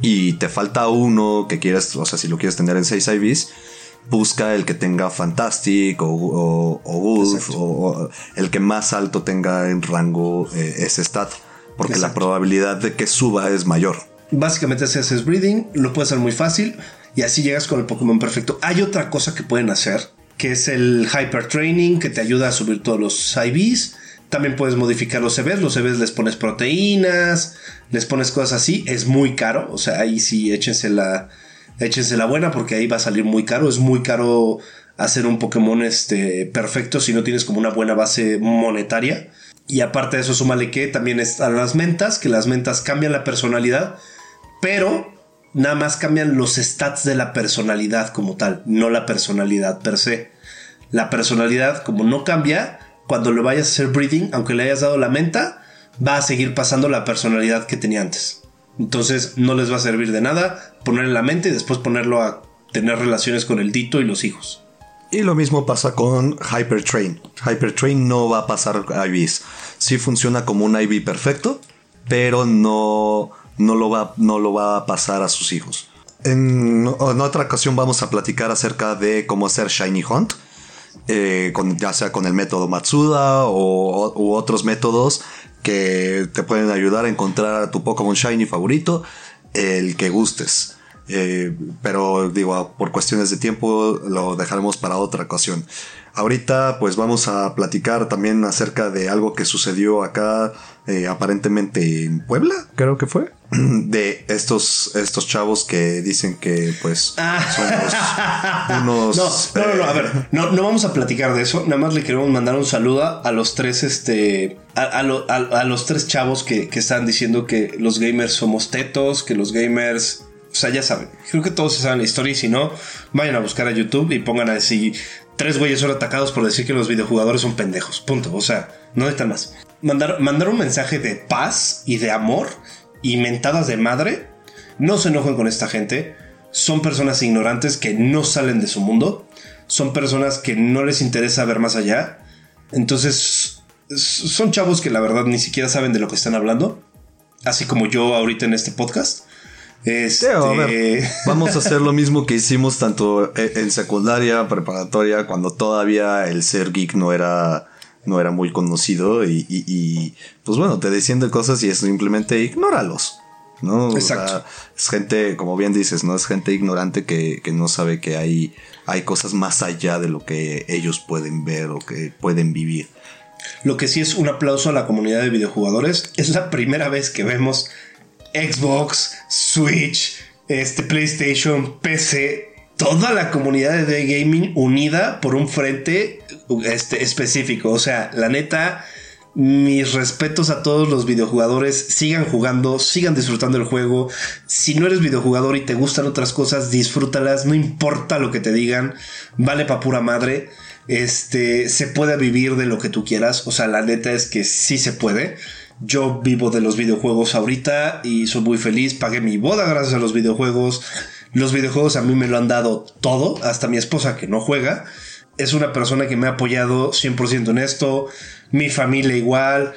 S2: y te falta uno que quieres, o sea, si lo quieres tener en 6 IVs, busca el que tenga Fantastic o, o, o el que más alto tenga en rango eh, ese stat. Porque la probabilidad de que suba es mayor.
S1: Básicamente si haces breeding, lo puedes hacer muy fácil y así llegas con el Pokémon perfecto. Hay otra cosa que pueden hacer que es el Hyper Training, que te ayuda a subir todos los IVs. También puedes modificar los EVs, los EVs les pones proteínas, les pones cosas así, es muy caro, o sea, ahí sí échense la, échense la buena porque ahí va a salir muy caro, es muy caro hacer un Pokémon este, perfecto si no tienes como una buena base monetaria. Y aparte de eso, súmale que también están las mentas, que las mentas cambian la personalidad, pero nada más cambian los stats de la personalidad como tal, no la personalidad per se. La personalidad, como no cambia, cuando lo vayas a hacer breeding, aunque le hayas dado la menta, va a seguir pasando la personalidad que tenía antes. Entonces no les va a servir de nada ponerle la mente y después ponerlo a tener relaciones con el dito y los hijos.
S2: Y lo mismo pasa con Hypertrain. Hypertrain no va a pasar IVs. Sí funciona como un IV perfecto, pero no, no lo va, no lo va a pasar a sus hijos. En, otra ocasión vamos a platicar acerca de cómo hacer Shiny Hunt, eh, ya sea con el método Matsuda o, u otros métodos que te pueden ayudar a encontrar a tu Pokémon Shiny favorito, el que gustes. Eh, pero digo, por cuestiones de tiempo lo dejaremos para otra ocasión. Ahorita pues vamos a platicar también acerca de algo que sucedió acá eh, aparentemente en Puebla, creo que fue. [clears throat] De estos, estos chavos que dicen que pues
S1: somos [laughs] unos... No, no, no, a ver, no, no vamos a platicar de eso, nada más le queremos mandar un saludo a los tres, este, a, los tres chavos que, que están diciendo que los gamers somos tetos, que los gamers O sea, ya saben. Creo que todos saben la historia y si no, vayan a buscar a YouTube y pongan así tres güeyes son atacados por decir que los videojugadores son pendejos. Punto. O sea, no necesitan más. Mandar, mandar un mensaje de paz y de amor y mentadas de madre. No se enojen con esta gente. Son personas ignorantes que no salen de su mundo. Son personas que no les interesa ver más allá. Entonces, son chavos que la verdad ni siquiera saben de lo que están hablando. Así como yo ahorita en este podcast. Este...
S2: vamos a hacer lo [laughs] mismo que hicimos tanto e, en secundaria, preparatoria, cuando todavía el ser geek no era, no era muy conocido y, pues bueno, te decían cosas y es simplemente ignóralos. ¿no? Exacto. es gente, como bien dices, ¿no? Es gente ignorante que, que, no sabe que hay, hay cosas más allá de lo que ellos pueden ver o que pueden vivir.
S1: Lo que sí es un aplauso a la comunidad de videojugadores. Es la primera vez que vemos Xbox, Switch, este, PlayStation, PC, toda la comunidad de gaming unida por un frente este, específico. O sea, la neta, mis respetos a todos los videojugadores. Sigan jugando, sigan disfrutando el juego. Si no eres videojugador y te gustan otras cosas, disfrútalas. No importa lo que te digan, vale pa' pura madre. Este, se puede vivir de lo que tú quieras. O sea, la neta es que sí se puede. Yo vivo de los videojuegos ahorita y soy muy feliz. Pagué mi boda gracias a los videojuegos. Los videojuegos a mí me lo han dado todo, hasta mi esposa que no juega. Es una persona que me ha apoyado 100% en esto. Mi familia igual.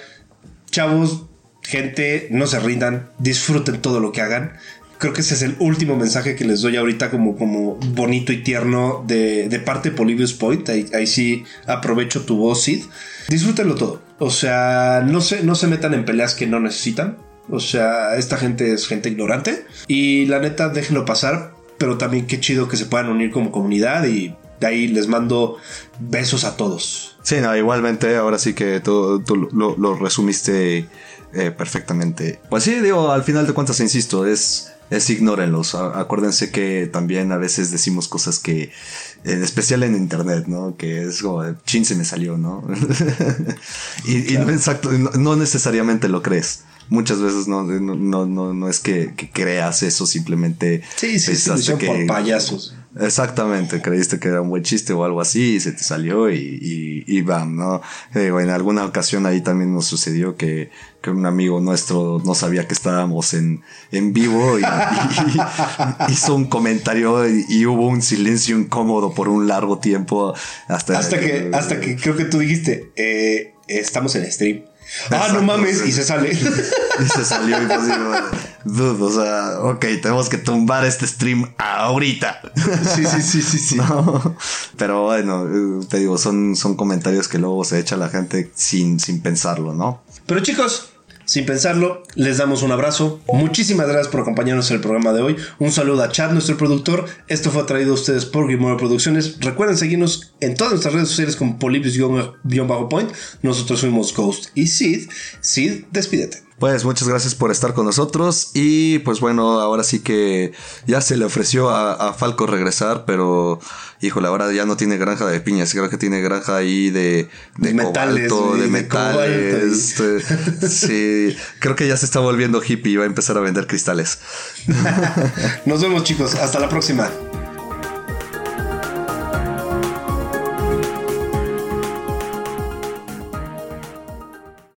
S1: Chavos, gente, no se rindan. Disfruten todo lo que hagan. Creo que ese es el último mensaje que les doy ahorita como, como bonito y tierno de, de parte de Polybius Point. Ahí, ahí sí aprovecho tu voz, Sid. Disfrútenlo todo. O sea, no se, no se metan en peleas que no necesitan. O sea, esta gente es gente ignorante. Y la neta, déjenlo pasar. Pero también qué chido que se puedan unir como comunidad. Y de ahí les mando besos a todos.
S2: Sí, no, igualmente, ahora sí que tú, lo, resumiste eh, perfectamente. Pues sí, digo, al final de cuentas, insisto, es, es ignórenlos. Acuérdense que también a veces decimos cosas que en especial en internet, ¿no? Que es como, chin, se me salió, ¿no? [laughs] y, no, exacto, no, necesariamente lo crees. Muchas veces no, no, no, no es que, creas eso, simplemente.
S1: Sí, sí, sí, por payasos.
S2: Exactamente, creíste que era un buen chiste o algo así y se te salió y, y, bam, ¿no? Eh, en alguna ocasión ahí también nos sucedió que, que un amigo nuestro no sabía que estábamos en, en vivo y, hizo un comentario y, hubo un silencio incómodo por un largo tiempo hasta,
S1: hasta que, hasta que creo que tú dijiste, eh, estamos en stream. Ah, no mames, y se sale. [laughs]
S2: y se salió y pues dude, o sea, ok, tenemos que tumbar este stream ahorita.
S1: sí, sí, sí, sí, sí. [laughs]
S2: pero bueno, te digo, son, son comentarios que luego se echa la gente sin, sin pensarlo, ¿no?
S1: Pero chicos, sin pensarlo, les damos un abrazo. Muchísimas gracias por acompañarnos en el programa de hoy. Un saludo a Chad, nuestro productor. Esto fue traído a ustedes por Grimora Producciones. Recuerden seguirnos en todas nuestras redes sociales como Polybius-Point. Nosotros fuimos Ghost y Sid. Sid, despídete.
S2: Pues muchas gracias por estar con nosotros y pues bueno, ahora sí que ya se le ofreció a, Falco regresar, pero híjole, ahora ya no tiene granja de piñas, creo que tiene granja ahí de, de, metales, de, metales. Este, [laughs] sí, creo que ya se está volviendo hippie y va a empezar a vender cristales. [laughs]
S1: Nos vemos chicos, hasta la próxima.